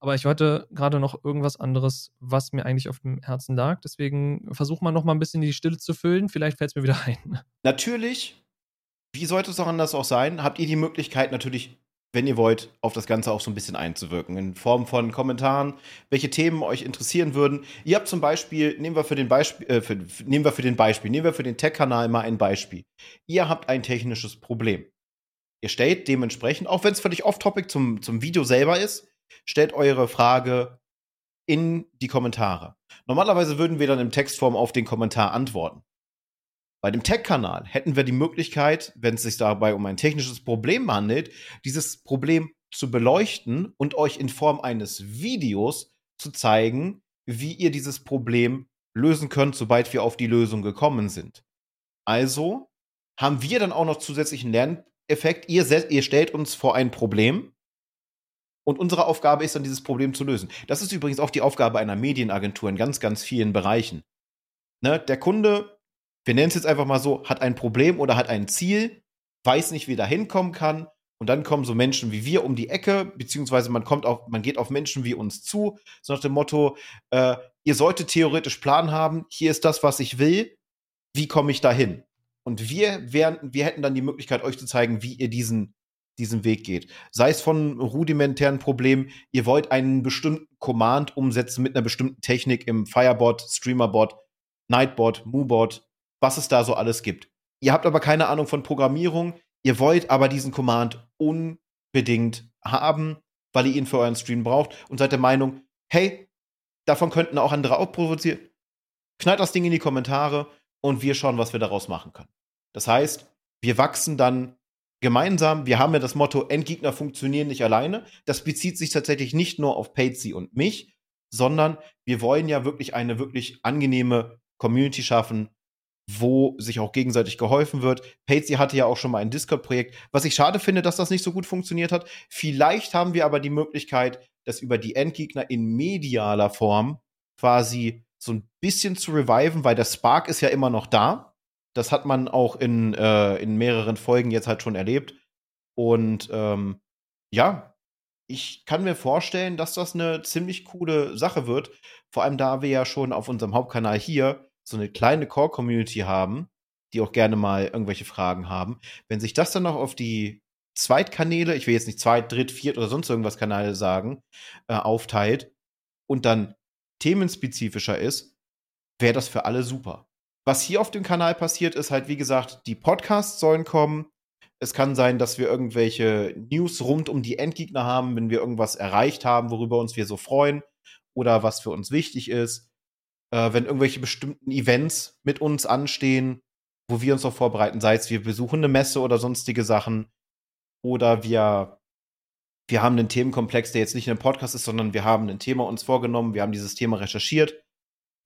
Aber ich hatte gerade noch irgendwas anderes, was mir eigentlich auf dem Herzen lag. Deswegen versuch mal noch mal ein bisschen die Stille zu füllen. Vielleicht fällt es mir wieder ein. Natürlich, wie sollte es auch anders auch sein, habt ihr die Möglichkeit natürlich, wenn ihr wollt, auf das Ganze auch so ein bisschen einzuwirken. In Form von Kommentaren, welche Themen euch interessieren würden. Ihr habt zum Beispiel, nehmen wir für den Beispiel, äh, für, nehmen wir für den Beispiel, nehmen wir für den Tech-Kanal mal ein Beispiel. Ihr habt ein technisches Problem. Ihr stellt dementsprechend, auch wenn es völlig off-topic zum, zum Video selber ist, stellt eure Frage in die Kommentare. Normalerweise würden wir dann in Textform auf den Kommentar antworten. Bei dem Tech-Kanal hätten wir die Möglichkeit, wenn es sich dabei um ein technisches Problem handelt, dieses Problem zu beleuchten und euch in Form eines Videos zu zeigen, wie ihr dieses Problem lösen könnt, sobald wir auf die Lösung gekommen sind. Also haben wir dann auch noch zusätzlichen Lerneffekt. Ihr, ihr stellt uns vor ein Problem und unsere Aufgabe ist dann, dieses Problem zu lösen. Das ist übrigens auch die Aufgabe einer Medienagentur in ganz, ganz vielen Bereichen. Ne? Der Kunde, wir nennen es jetzt einfach mal so, hat ein Problem oder hat ein Ziel, weiß nicht, wie er da hinkommen kann. Und dann kommen so Menschen wie wir um die Ecke, beziehungsweise man kommt auf, man geht auf Menschen wie uns zu, so nach dem Motto, äh, ihr solltet theoretisch Plan haben, hier ist das, was ich will, wie komme ich da hin? Und wir, wären, wir hätten dann die Möglichkeit, euch zu zeigen, wie ihr diesen diesen Weg geht. Sei es von rudimentären Problemen, ihr wollt einen bestimmten Command umsetzen mit einer bestimmten Technik im Firebot, Streamerbot, Nightbot, Moobot, was es da so alles gibt. Ihr habt aber keine Ahnung von Programmierung, ihr wollt aber diesen Command unbedingt haben, weil ihr ihn für euren Stream braucht und seid der Meinung, hey, davon könnten auch andere auch provozieren. Knallt das Ding in die Kommentare und wir schauen, was wir daraus machen können. Das heißt, wir wachsen dann gemeinsam, wir haben ja das Motto, Endgegner funktionieren nicht alleine. Das bezieht sich tatsächlich nicht nur auf Patsy und mich, sondern wir wollen ja wirklich eine wirklich angenehme Community schaffen, wo sich auch gegenseitig geholfen wird. Patsy hatte ja auch schon mal ein Discord-Projekt, was ich schade finde, dass das nicht so gut funktioniert hat. Vielleicht haben wir aber die Möglichkeit, das über die Endgegner in medialer Form quasi so ein bisschen zu reviven, weil der Spark ist ja immer noch da. Das hat man auch in, äh, in mehreren Folgen jetzt halt schon erlebt. Und ähm, ja, ich kann mir vorstellen, dass das eine ziemlich coole Sache wird. Vor allem, da wir ja schon auf unserem Hauptkanal hier so eine kleine Core-Community haben, die auch gerne mal irgendwelche Fragen haben. Wenn sich das dann noch auf die Zweitkanäle, ich will jetzt nicht zweit, dritt, viert oder sonst irgendwas Kanäle sagen, äh, aufteilt und dann themenspezifischer ist, wäre das für alle super. Was hier auf dem Kanal passiert, ist halt, wie gesagt, die Podcasts sollen kommen. Es kann sein, dass wir irgendwelche News rund um die Endgegner haben, wenn wir irgendwas erreicht haben, worüber uns wir so freuen oder was für uns wichtig ist. Äh, wenn irgendwelche bestimmten Events mit uns anstehen, wo wir uns noch vorbereiten, sei es wir besuchen eine Messe oder sonstige Sachen oder wir wir haben einen Themenkomplex, der jetzt nicht in einem Podcast ist, sondern wir haben ein Thema uns vorgenommen, wir haben dieses Thema recherchiert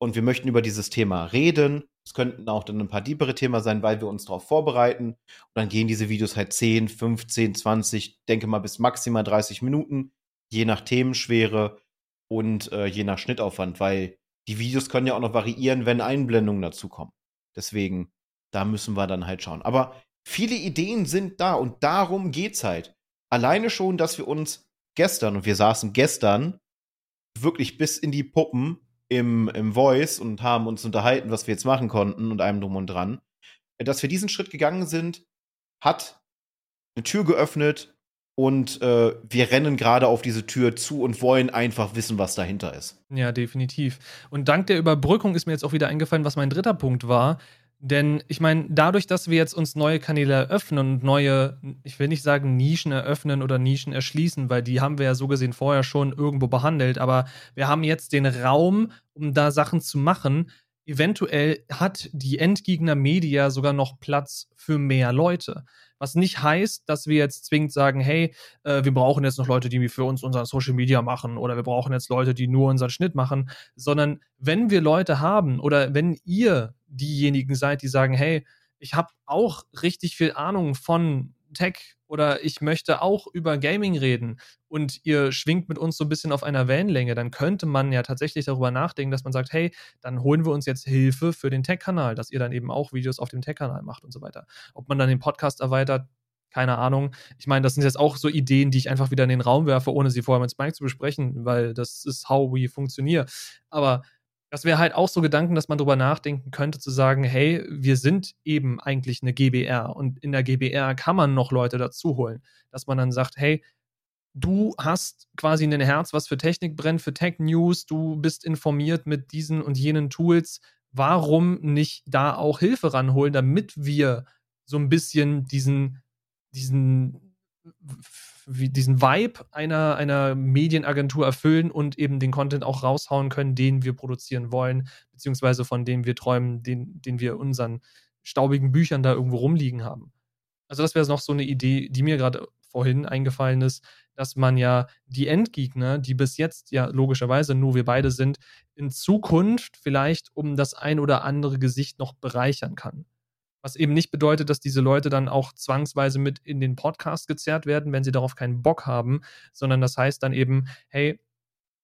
und wir möchten über dieses Thema reden. Es könnten auch dann ein paar diepere Themen sein, weil wir uns darauf vorbereiten. Und dann gehen diese Videos halt 10, 15, 20, denke mal bis maximal 30 Minuten, je nach Themenschwere und äh, je nach Schnittaufwand, weil die Videos können ja auch noch variieren, wenn Einblendungen dazukommen. Deswegen, da müssen wir dann halt schauen. Aber viele Ideen sind da und darum geht's halt. Alleine schon, dass wir uns gestern, und wir saßen gestern wirklich bis in die Puppen im, im Voice und haben uns unterhalten, was wir jetzt machen konnten und einem drum und dran. Dass wir diesen Schritt gegangen sind, hat eine Tür geöffnet und äh, wir rennen gerade auf diese Tür zu und wollen einfach wissen, was dahinter ist. Ja, definitiv. Und dank der Überbrückung ist mir jetzt auch wieder eingefallen, was mein dritter Punkt war. Denn ich meine, dadurch, dass wir jetzt uns neue Kanäle eröffnen und neue, ich will nicht sagen Nischen eröffnen oder Nischen erschließen, weil die haben wir ja so gesehen vorher schon irgendwo behandelt, aber wir haben jetzt den Raum, um da Sachen zu machen. Eventuell hat die Endgegner Media sogar noch Platz für mehr Leute. Was nicht heißt, dass wir jetzt zwingend sagen, hey, äh, wir brauchen jetzt noch Leute, die für uns unser Social Media machen oder wir brauchen jetzt Leute, die nur unseren Schnitt machen, sondern wenn wir Leute haben oder wenn ihr diejenigen seid, die sagen, hey, ich habe auch richtig viel Ahnung von Tech oder ich möchte auch über Gaming reden und ihr schwingt mit uns so ein bisschen auf einer Wellenlänge, dann könnte man ja tatsächlich darüber nachdenken, dass man sagt, hey, dann holen wir uns jetzt Hilfe für den Tech-Kanal, dass ihr dann eben auch Videos auf dem Tech-Kanal macht und so weiter. Ob man dann den Podcast erweitert, keine Ahnung. Ich meine, das sind jetzt auch so Ideen, die ich einfach wieder in den Raum werfe, ohne sie vorher mit Spike zu besprechen, weil das ist how we funktionieren. Aber das wäre halt auch so Gedanken, dass man drüber nachdenken könnte, zu sagen, hey, wir sind eben eigentlich eine GBR und in der GBR kann man noch Leute dazu holen. Dass man dann sagt, hey, du hast quasi ein Herz, was für Technik brennt, für Tech News, du bist informiert mit diesen und jenen Tools. Warum nicht da auch Hilfe ranholen, damit wir so ein bisschen diesen, diesen diesen Vibe einer, einer Medienagentur erfüllen und eben den Content auch raushauen können, den wir produzieren wollen, beziehungsweise von dem wir träumen, den, den wir unseren staubigen Büchern da irgendwo rumliegen haben. Also das wäre noch so eine Idee, die mir gerade vorhin eingefallen ist, dass man ja die Endgegner, die bis jetzt ja logischerweise nur wir beide sind, in Zukunft vielleicht um das ein oder andere Gesicht noch bereichern kann. Was eben nicht bedeutet, dass diese Leute dann auch zwangsweise mit in den Podcast gezerrt werden, wenn sie darauf keinen Bock haben, sondern das heißt dann eben, hey,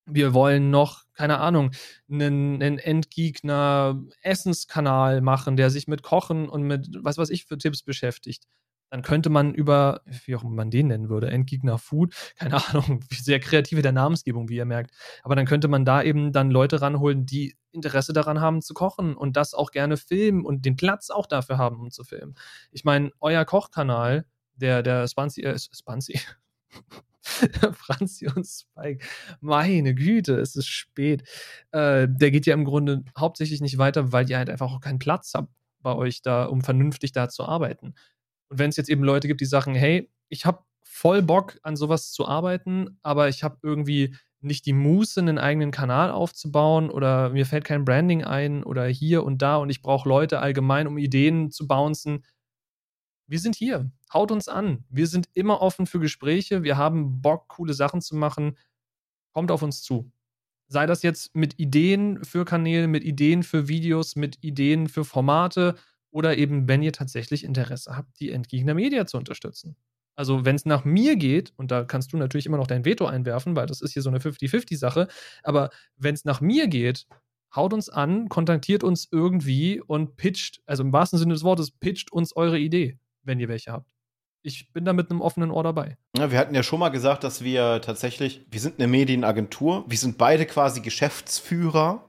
wir wollen noch, keine Ahnung, einen, einen Endgegner-Essenskanal machen, der sich mit Kochen und mit was weiß ich für Tipps beschäftigt dann könnte man über, wie auch man den nennen würde, Endgegner Food, keine Ahnung, sehr kreative der Namensgebung, wie ihr merkt. Aber dann könnte man da eben dann Leute ranholen, die Interesse daran haben zu kochen und das auch gerne filmen und den Platz auch dafür haben, um zu filmen. Ich meine, euer Kochkanal, der, der Spanzi, äh, Spanzi, Franzi und Spike, meine Güte, es ist spät. Äh, der geht ja im Grunde hauptsächlich nicht weiter, weil ihr halt einfach auch keinen Platz habt bei euch da, um vernünftig da zu arbeiten. Und wenn es jetzt eben Leute gibt, die sagen, hey, ich habe voll Bock an sowas zu arbeiten, aber ich habe irgendwie nicht die Muße, einen eigenen Kanal aufzubauen oder mir fällt kein Branding ein oder hier und da und ich brauche Leute allgemein, um Ideen zu bouncen. Wir sind hier. Haut uns an. Wir sind immer offen für Gespräche. Wir haben Bock, coole Sachen zu machen. Kommt auf uns zu. Sei das jetzt mit Ideen für Kanäle, mit Ideen für Videos, mit Ideen für Formate oder eben, wenn ihr tatsächlich Interesse habt, die Endgegner Media zu unterstützen. Also, wenn es nach mir geht, und da kannst du natürlich immer noch dein Veto einwerfen, weil das ist hier so eine 50-50-Sache, aber wenn es nach mir geht, haut uns an, kontaktiert uns irgendwie und pitcht, also im wahrsten Sinne des Wortes, pitcht uns eure Idee, wenn ihr welche habt. Ich bin da mit einem offenen Ohr dabei. Ja, wir hatten ja schon mal gesagt, dass wir tatsächlich, wir sind eine Medienagentur, wir sind beide quasi Geschäftsführer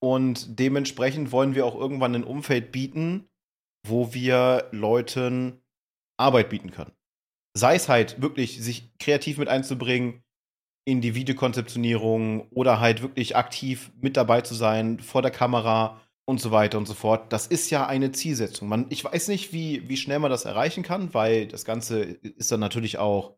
und dementsprechend wollen wir auch irgendwann ein Umfeld bieten, wo wir Leuten Arbeit bieten können. Sei es halt wirklich, sich kreativ mit einzubringen in die Videokonzeptionierung oder halt wirklich aktiv mit dabei zu sein, vor der Kamera und so weiter und so fort. Das ist ja eine Zielsetzung. Man, ich weiß nicht, wie, wie schnell man das erreichen kann, weil das Ganze ist dann natürlich auch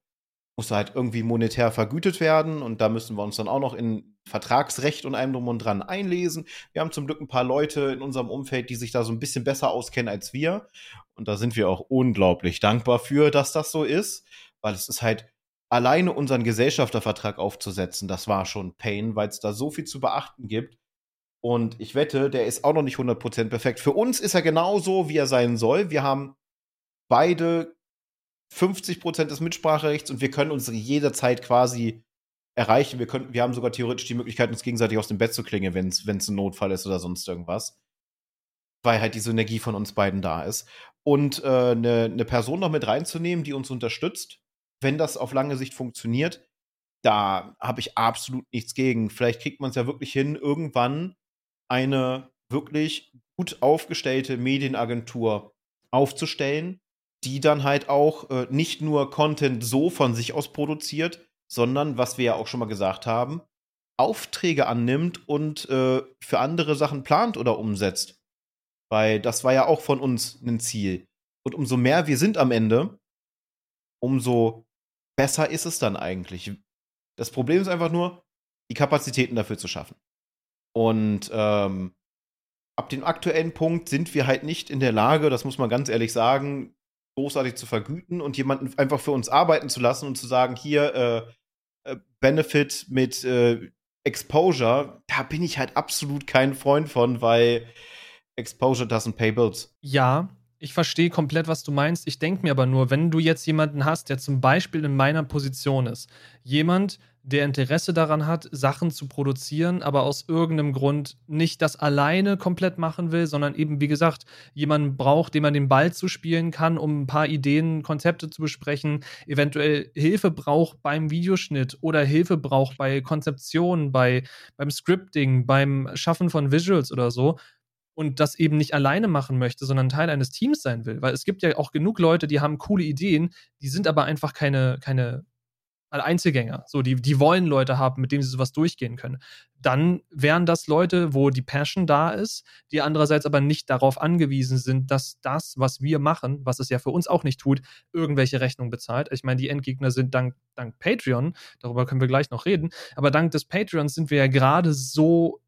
muss halt irgendwie monetär vergütet werden und da müssen wir uns dann auch noch in Vertragsrecht und allem drum und dran einlesen. Wir haben zum Glück ein paar Leute in unserem Umfeld, die sich da so ein bisschen besser auskennen als wir und da sind wir auch unglaublich dankbar für, dass das so ist, weil es ist halt alleine unseren Gesellschaftervertrag aufzusetzen, das war schon Pain, weil es da so viel zu beachten gibt. Und ich wette, der ist auch noch nicht 100% perfekt. Für uns ist er genauso, wie er sein soll. Wir haben beide 50 Prozent des Mitspracherechts und wir können uns jederzeit quasi erreichen. Wir, können, wir haben sogar theoretisch die Möglichkeit, uns gegenseitig aus dem Bett zu klingen, wenn es ein Notfall ist oder sonst irgendwas. Weil halt diese Energie von uns beiden da ist. Und eine äh, ne Person noch mit reinzunehmen, die uns unterstützt, wenn das auf lange Sicht funktioniert, da habe ich absolut nichts gegen. Vielleicht kriegt man es ja wirklich hin, irgendwann eine wirklich gut aufgestellte Medienagentur aufzustellen, die dann halt auch äh, nicht nur Content so von sich aus produziert, sondern, was wir ja auch schon mal gesagt haben, Aufträge annimmt und äh, für andere Sachen plant oder umsetzt. Weil das war ja auch von uns ein Ziel. Und umso mehr wir sind am Ende, umso besser ist es dann eigentlich. Das Problem ist einfach nur, die Kapazitäten dafür zu schaffen. Und ähm, ab dem aktuellen Punkt sind wir halt nicht in der Lage, das muss man ganz ehrlich sagen, großartig zu vergüten und jemanden einfach für uns arbeiten zu lassen und zu sagen, hier, äh, äh, Benefit mit äh, Exposure, da bin ich halt absolut kein Freund von, weil Exposure doesn't pay bills. Ja, ich verstehe komplett, was du meinst. Ich denke mir aber nur, wenn du jetzt jemanden hast, der zum Beispiel in meiner Position ist, jemand, der Interesse daran hat, Sachen zu produzieren, aber aus irgendeinem Grund nicht das alleine komplett machen will, sondern eben, wie gesagt, jemanden braucht, dem man den Ball zu spielen kann, um ein paar Ideen, Konzepte zu besprechen, eventuell Hilfe braucht beim Videoschnitt oder Hilfe braucht bei Konzeption, bei, beim Scripting, beim Schaffen von Visuals oder so. Und das eben nicht alleine machen möchte, sondern Teil eines Teams sein will. Weil es gibt ja auch genug Leute, die haben coole Ideen, die sind aber einfach keine, keine Einzelgänger. So, die, die wollen Leute haben, mit denen sie sowas durchgehen können. Dann wären das Leute, wo die Passion da ist, die andererseits aber nicht darauf angewiesen sind, dass das, was wir machen, was es ja für uns auch nicht tut, irgendwelche Rechnungen bezahlt. Ich meine, die Endgegner sind dank, dank Patreon, darüber können wir gleich noch reden, aber dank des Patreons sind wir ja gerade so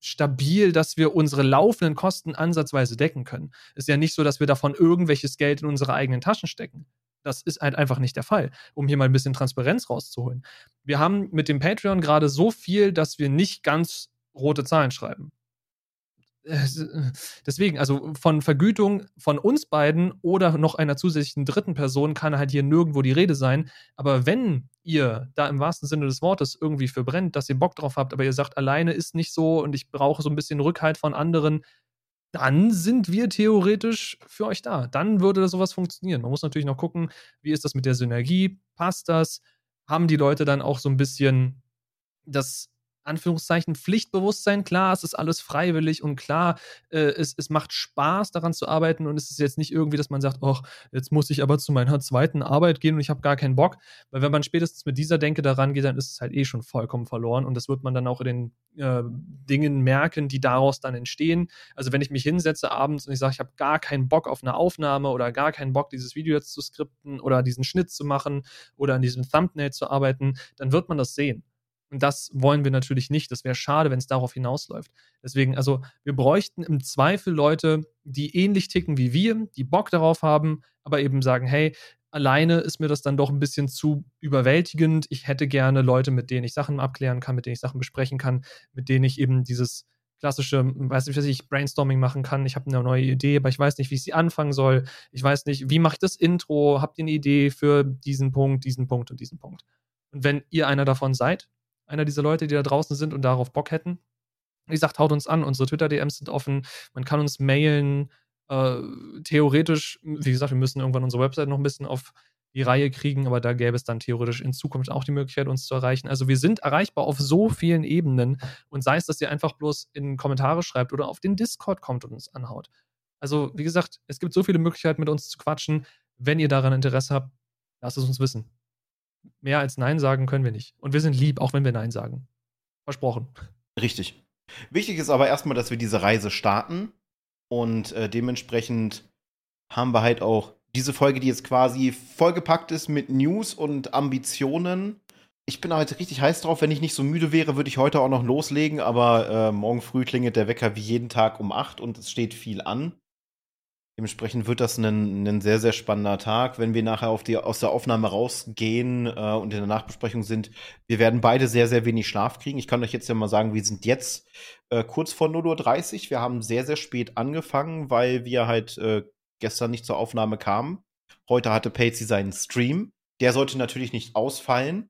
stabil, dass wir unsere laufenden Kosten ansatzweise decken können. Ist ja nicht so, dass wir davon irgendwelches Geld in unsere eigenen Taschen stecken. Das ist halt einfach nicht der Fall, um hier mal ein bisschen Transparenz rauszuholen. Wir haben mit dem Patreon gerade so viel, dass wir nicht ganz rote Zahlen schreiben. Äh, deswegen, also von Vergütung von uns beiden oder noch einer zusätzlichen dritten Person kann halt hier nirgendwo die Rede sein. Aber wenn ihr da im wahrsten Sinne des Wortes irgendwie verbrennt, dass ihr Bock drauf habt, aber ihr sagt, alleine ist nicht so und ich brauche so ein bisschen Rückhalt von anderen, dann sind wir theoretisch für euch da. Dann würde sowas funktionieren. Man muss natürlich noch gucken, wie ist das mit der Synergie? Passt das? Haben die Leute dann auch so ein bisschen das Anführungszeichen Pflichtbewusstsein. Klar, es ist alles freiwillig und klar, äh, es, es macht Spaß, daran zu arbeiten und es ist jetzt nicht irgendwie, dass man sagt, ach, jetzt muss ich aber zu meiner zweiten Arbeit gehen und ich habe gar keinen Bock. Weil wenn man spätestens mit dieser Denke daran geht, dann ist es halt eh schon vollkommen verloren und das wird man dann auch in den äh, Dingen merken, die daraus dann entstehen. Also wenn ich mich hinsetze abends und ich sage, ich habe gar keinen Bock auf eine Aufnahme oder gar keinen Bock, dieses Video jetzt zu skripten oder diesen Schnitt zu machen oder an diesem Thumbnail zu arbeiten, dann wird man das sehen. Und das wollen wir natürlich nicht. Das wäre schade, wenn es darauf hinausläuft. Deswegen, also wir bräuchten im Zweifel Leute, die ähnlich ticken wie wir, die Bock darauf haben, aber eben sagen, hey, alleine ist mir das dann doch ein bisschen zu überwältigend. Ich hätte gerne Leute, mit denen ich Sachen abklären kann, mit denen ich Sachen besprechen kann, mit denen ich eben dieses klassische, weiß nicht, was ich Brainstorming machen kann. Ich habe eine neue Idee, aber ich weiß nicht, wie ich sie anfangen soll. Ich weiß nicht, wie mache ich das Intro? Habt ihr eine Idee für diesen Punkt, diesen Punkt und diesen Punkt? Und wenn ihr einer davon seid, einer dieser Leute, die da draußen sind und darauf Bock hätten. Wie gesagt, haut uns an. Unsere Twitter-DMs sind offen. Man kann uns mailen. Äh, theoretisch, wie gesagt, wir müssen irgendwann unsere Website noch ein bisschen auf die Reihe kriegen, aber da gäbe es dann theoretisch in Zukunft auch die Möglichkeit, uns zu erreichen. Also wir sind erreichbar auf so vielen Ebenen und sei es, dass ihr einfach bloß in Kommentare schreibt oder auf den Discord kommt und uns anhaut. Also wie gesagt, es gibt so viele Möglichkeiten, mit uns zu quatschen. Wenn ihr daran Interesse habt, lasst es uns wissen mehr als Nein sagen können wir nicht. Und wir sind lieb, auch wenn wir Nein sagen. Versprochen. Richtig. Wichtig ist aber erstmal, dass wir diese Reise starten. Und äh, dementsprechend haben wir halt auch diese Folge, die jetzt quasi vollgepackt ist mit News und Ambitionen. Ich bin halt richtig heiß drauf. Wenn ich nicht so müde wäre, würde ich heute auch noch loslegen. Aber äh, morgen früh klingelt der Wecker wie jeden Tag um 8 und es steht viel an. Dementsprechend wird das ein, ein sehr, sehr spannender Tag. Wenn wir nachher auf die, aus der Aufnahme rausgehen äh, und in der Nachbesprechung sind, wir werden beide sehr, sehr wenig Schlaf kriegen. Ich kann euch jetzt ja mal sagen, wir sind jetzt äh, kurz vor 0.30 Uhr. Wir haben sehr, sehr spät angefangen, weil wir halt äh, gestern nicht zur Aufnahme kamen. Heute hatte Patsy seinen Stream. Der sollte natürlich nicht ausfallen.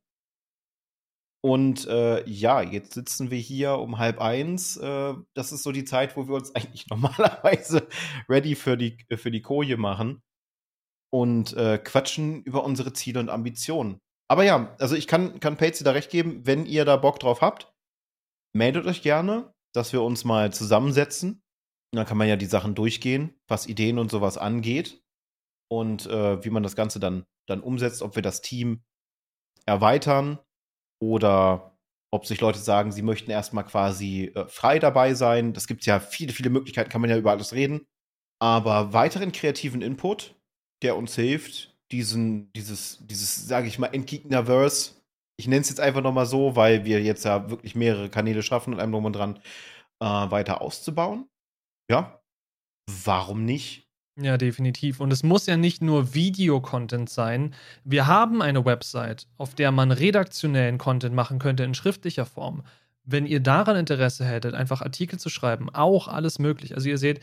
Und äh, ja, jetzt sitzen wir hier um halb eins. Äh, das ist so die Zeit, wo wir uns eigentlich normalerweise ready für die, für die Koje machen und äh, quatschen über unsere Ziele und Ambitionen. Aber ja, also ich kann, kann Patsy da recht geben, wenn ihr da Bock drauf habt, meldet euch gerne, dass wir uns mal zusammensetzen. Und dann kann man ja die Sachen durchgehen, was Ideen und sowas angeht. Und äh, wie man das Ganze dann, dann umsetzt, ob wir das Team erweitern oder ob sich Leute sagen, sie möchten erstmal quasi äh, frei dabei sein. Das gibt ja viele, viele Möglichkeiten, kann man ja über alles reden. Aber weiteren kreativen Input, der uns hilft, diesen, dieses, dieses, sage ich mal, Endgegnerverse, ich nenne es jetzt einfach nochmal so, weil wir jetzt ja wirklich mehrere Kanäle schaffen und einem drum und dran äh, weiter auszubauen. Ja, warum nicht? Ja, definitiv. Und es muss ja nicht nur Videocontent sein. Wir haben eine Website, auf der man redaktionellen Content machen könnte in schriftlicher Form. Wenn ihr daran Interesse hättet, einfach Artikel zu schreiben, auch alles möglich. Also ihr seht,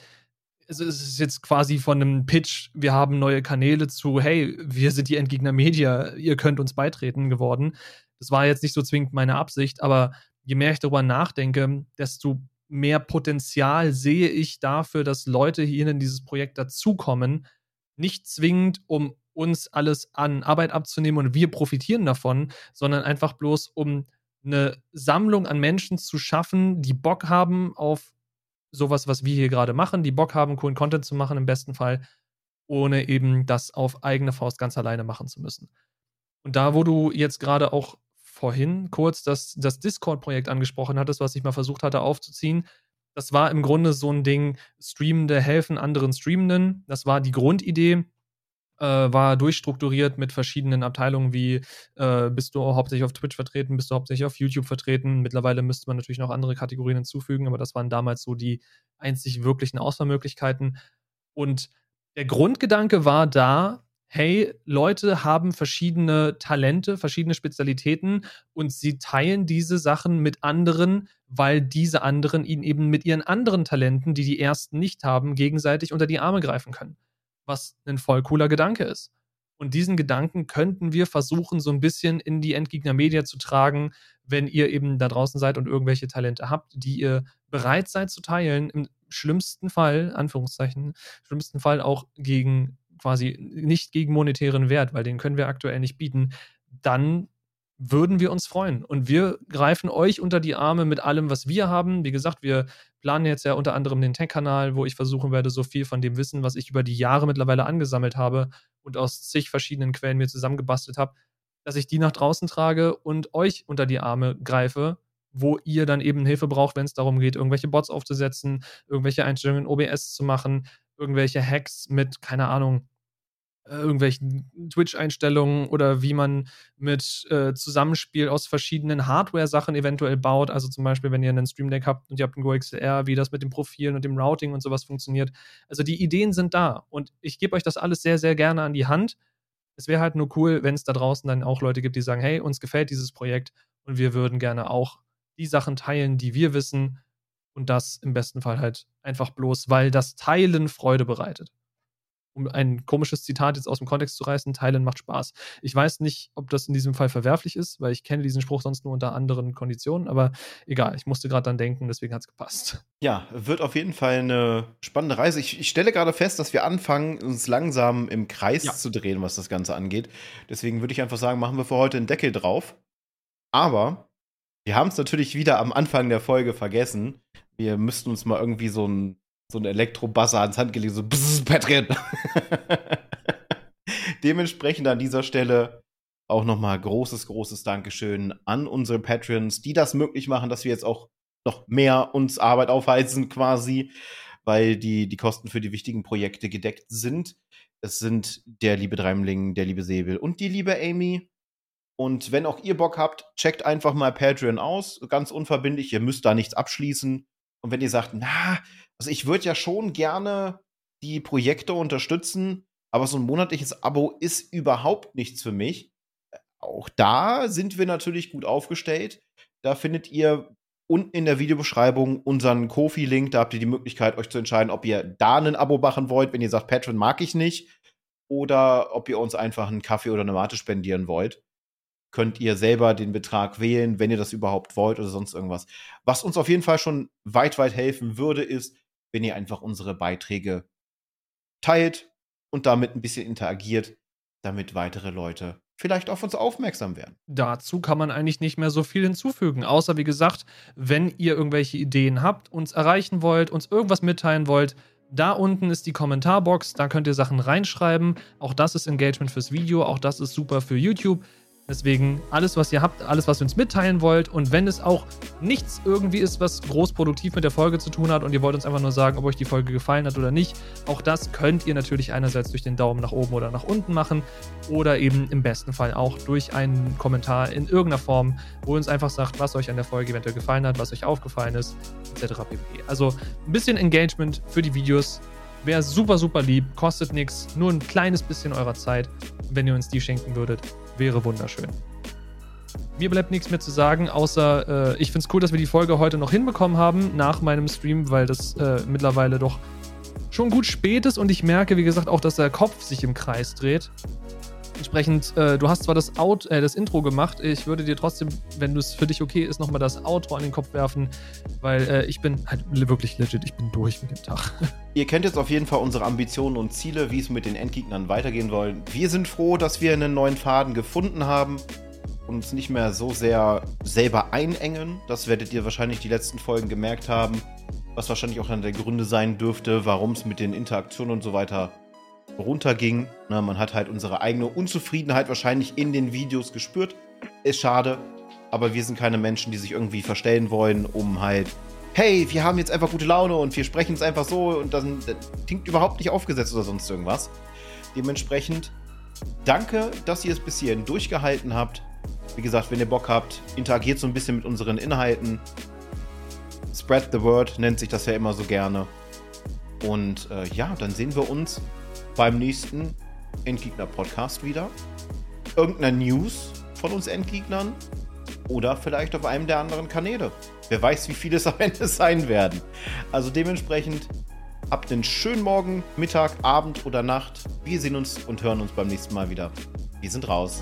es ist jetzt quasi von einem Pitch, wir haben neue Kanäle zu, hey, wir sind die Endgegner Media, ihr könnt uns beitreten geworden. Das war jetzt nicht so zwingend meine Absicht, aber je mehr ich darüber nachdenke, desto mehr Potenzial sehe ich dafür, dass Leute hier in dieses Projekt dazukommen. Nicht zwingend, um uns alles an Arbeit abzunehmen und wir profitieren davon, sondern einfach bloß, um eine Sammlung an Menschen zu schaffen, die Bock haben auf sowas, was wir hier gerade machen, die Bock haben, coolen Content zu machen, im besten Fall, ohne eben das auf eigene Faust ganz alleine machen zu müssen. Und da, wo du jetzt gerade auch vorhin kurz das, das Discord-Projekt angesprochen hattest, was ich mal versucht hatte aufzuziehen. Das war im Grunde so ein Ding, Streamende helfen anderen Streamenden. Das war die Grundidee. Äh, war durchstrukturiert mit verschiedenen Abteilungen wie äh, bist du hauptsächlich auf Twitch vertreten, bist du hauptsächlich auf YouTube vertreten. Mittlerweile müsste man natürlich noch andere Kategorien hinzufügen, aber das waren damals so die einzig wirklichen Auswahlmöglichkeiten. Und der Grundgedanke war da, hey, Leute haben verschiedene Talente, verschiedene Spezialitäten und sie teilen diese Sachen mit anderen, weil diese anderen ihnen eben mit ihren anderen Talenten, die die ersten nicht haben, gegenseitig unter die Arme greifen können. Was ein voll cooler Gedanke ist. Und diesen Gedanken könnten wir versuchen, so ein bisschen in die Endgegner-Media zu tragen, wenn ihr eben da draußen seid und irgendwelche Talente habt, die ihr bereit seid zu teilen, im schlimmsten Fall, Anführungszeichen, schlimmsten Fall auch gegen quasi nicht gegen monetären Wert, weil den können wir aktuell nicht bieten, dann würden wir uns freuen. Und wir greifen euch unter die Arme mit allem, was wir haben. Wie gesagt, wir planen jetzt ja unter anderem den Tech-Kanal, wo ich versuchen werde, so viel von dem Wissen, was ich über die Jahre mittlerweile angesammelt habe und aus zig verschiedenen Quellen mir zusammengebastelt habe, dass ich die nach draußen trage und euch unter die Arme greife, wo ihr dann eben Hilfe braucht, wenn es darum geht, irgendwelche Bots aufzusetzen, irgendwelche Einstellungen in OBS zu machen, irgendwelche Hacks mit, keine Ahnung, äh, irgendwelchen Twitch-Einstellungen oder wie man mit äh, Zusammenspiel aus verschiedenen Hardware-Sachen eventuell baut. Also zum Beispiel, wenn ihr einen Stream Deck habt und ihr habt einen GoXR, wie das mit den Profilen und dem Routing und sowas funktioniert. Also die Ideen sind da und ich gebe euch das alles sehr, sehr gerne an die Hand. Es wäre halt nur cool, wenn es da draußen dann auch Leute gibt, die sagen, hey, uns gefällt dieses Projekt und wir würden gerne auch die Sachen teilen, die wir wissen und das im besten Fall halt einfach bloß, weil das Teilen Freude bereitet um ein komisches Zitat jetzt aus dem Kontext zu reißen, Teilen macht Spaß. Ich weiß nicht, ob das in diesem Fall verwerflich ist, weil ich kenne diesen Spruch sonst nur unter anderen Konditionen, aber egal, ich musste gerade dann denken, deswegen hat es gepasst. Ja, wird auf jeden Fall eine spannende Reise. Ich, ich, stelle gerade fest, dass wir anfangen, uns langsam im Kreis ja. zu drehen, was das Ganze angeht. Deswegen würde ich einfach sagen, machen wir für heute einen Deckel drauf. Aber wir haben es natürlich wieder am Anfang der Folge vergessen. Wir müssten uns mal irgendwie so ein so ein Elektrobuzzer ans Handgelenk, so bzzz, Patreon. Dementsprechend an dieser Stelle auch nochmal großes, großes Dankeschön an unsere Patreons, die das möglich machen, dass wir jetzt auch noch mehr uns Arbeit aufheizen quasi, weil die, die Kosten für die wichtigen Projekte gedeckt sind. Es sind der liebe Dreimling, der liebe Säbel und die liebe Amy. Und wenn auch ihr Bock habt, checkt einfach mal Patreon aus. Ganz unverbindlich. Ihr müsst da nichts abschließen. Und wenn ihr sagt, na, also ich würde ja schon gerne die Projekte unterstützen, aber so ein monatliches Abo ist überhaupt nichts für mich. Auch da sind wir natürlich gut aufgestellt. Da findet ihr unten in der Videobeschreibung unseren Kofi-Link. Da habt ihr die Möglichkeit, euch zu entscheiden, ob ihr da ein Abo machen wollt, wenn ihr sagt, Patreon mag ich nicht, oder ob ihr uns einfach einen Kaffee oder eine Mate spendieren wollt. Könnt ihr selber den Betrag wählen, wenn ihr das überhaupt wollt oder sonst irgendwas. Was uns auf jeden Fall schon weit, weit helfen würde, ist, wenn ihr einfach unsere Beiträge teilt und damit ein bisschen interagiert, damit weitere Leute vielleicht auf uns aufmerksam werden. Dazu kann man eigentlich nicht mehr so viel hinzufügen, außer wie gesagt, wenn ihr irgendwelche Ideen habt, uns erreichen wollt, uns irgendwas mitteilen wollt, da unten ist die Kommentarbox, da könnt ihr Sachen reinschreiben. Auch das ist Engagement fürs Video, auch das ist super für YouTube. Deswegen alles, was ihr habt, alles, was ihr uns mitteilen wollt. Und wenn es auch nichts irgendwie ist, was groß produktiv mit der Folge zu tun hat und ihr wollt uns einfach nur sagen, ob euch die Folge gefallen hat oder nicht, auch das könnt ihr natürlich einerseits durch den Daumen nach oben oder nach unten machen oder eben im besten Fall auch durch einen Kommentar in irgendeiner Form, wo ihr uns einfach sagt, was euch an der Folge eventuell gefallen hat, was euch aufgefallen ist, etc. pp. Also ein bisschen Engagement für die Videos wäre super, super lieb, kostet nichts, nur ein kleines bisschen eurer Zeit. Wenn ihr uns die schenken würdet, wäre wunderschön. Mir bleibt nichts mehr zu sagen, außer äh, ich finde es cool, dass wir die Folge heute noch hinbekommen haben nach meinem Stream, weil das äh, mittlerweile doch schon gut spät ist und ich merke, wie gesagt, auch, dass der Kopf sich im Kreis dreht. Entsprechend, äh, du hast zwar das, Out, äh, das Intro gemacht, ich würde dir trotzdem, wenn es für dich okay ist, nochmal das Outro an den Kopf werfen, weil äh, ich bin halt wirklich legit, ich bin durch mit dem Tag. Ihr kennt jetzt auf jeden Fall unsere Ambitionen und Ziele, wie es mit den Endgegnern weitergehen soll. Wir sind froh, dass wir einen neuen Faden gefunden haben und uns nicht mehr so sehr selber einengen. Das werdet ihr wahrscheinlich die letzten Folgen gemerkt haben, was wahrscheinlich auch einer der Gründe sein dürfte, warum es mit den Interaktionen und so weiter runterging. Na, man hat halt unsere eigene Unzufriedenheit wahrscheinlich in den Videos gespürt. Ist schade, aber wir sind keine Menschen, die sich irgendwie verstellen wollen, um halt, hey, wir haben jetzt einfach gute Laune und wir sprechen es einfach so und dann das klingt überhaupt nicht aufgesetzt oder sonst irgendwas. Dementsprechend danke, dass ihr es bis hierhin durchgehalten habt. Wie gesagt, wenn ihr Bock habt, interagiert so ein bisschen mit unseren Inhalten. Spread the word nennt sich das ja immer so gerne. Und äh, ja, dann sehen wir uns beim nächsten Endgegner-Podcast wieder. Irgendeiner News von uns Endgegnern oder vielleicht auf einem der anderen Kanäle. Wer weiß, wie viele es am Ende sein werden. Also dementsprechend habt einen schönen Morgen, Mittag, Abend oder Nacht. Wir sehen uns und hören uns beim nächsten Mal wieder. Wir sind raus.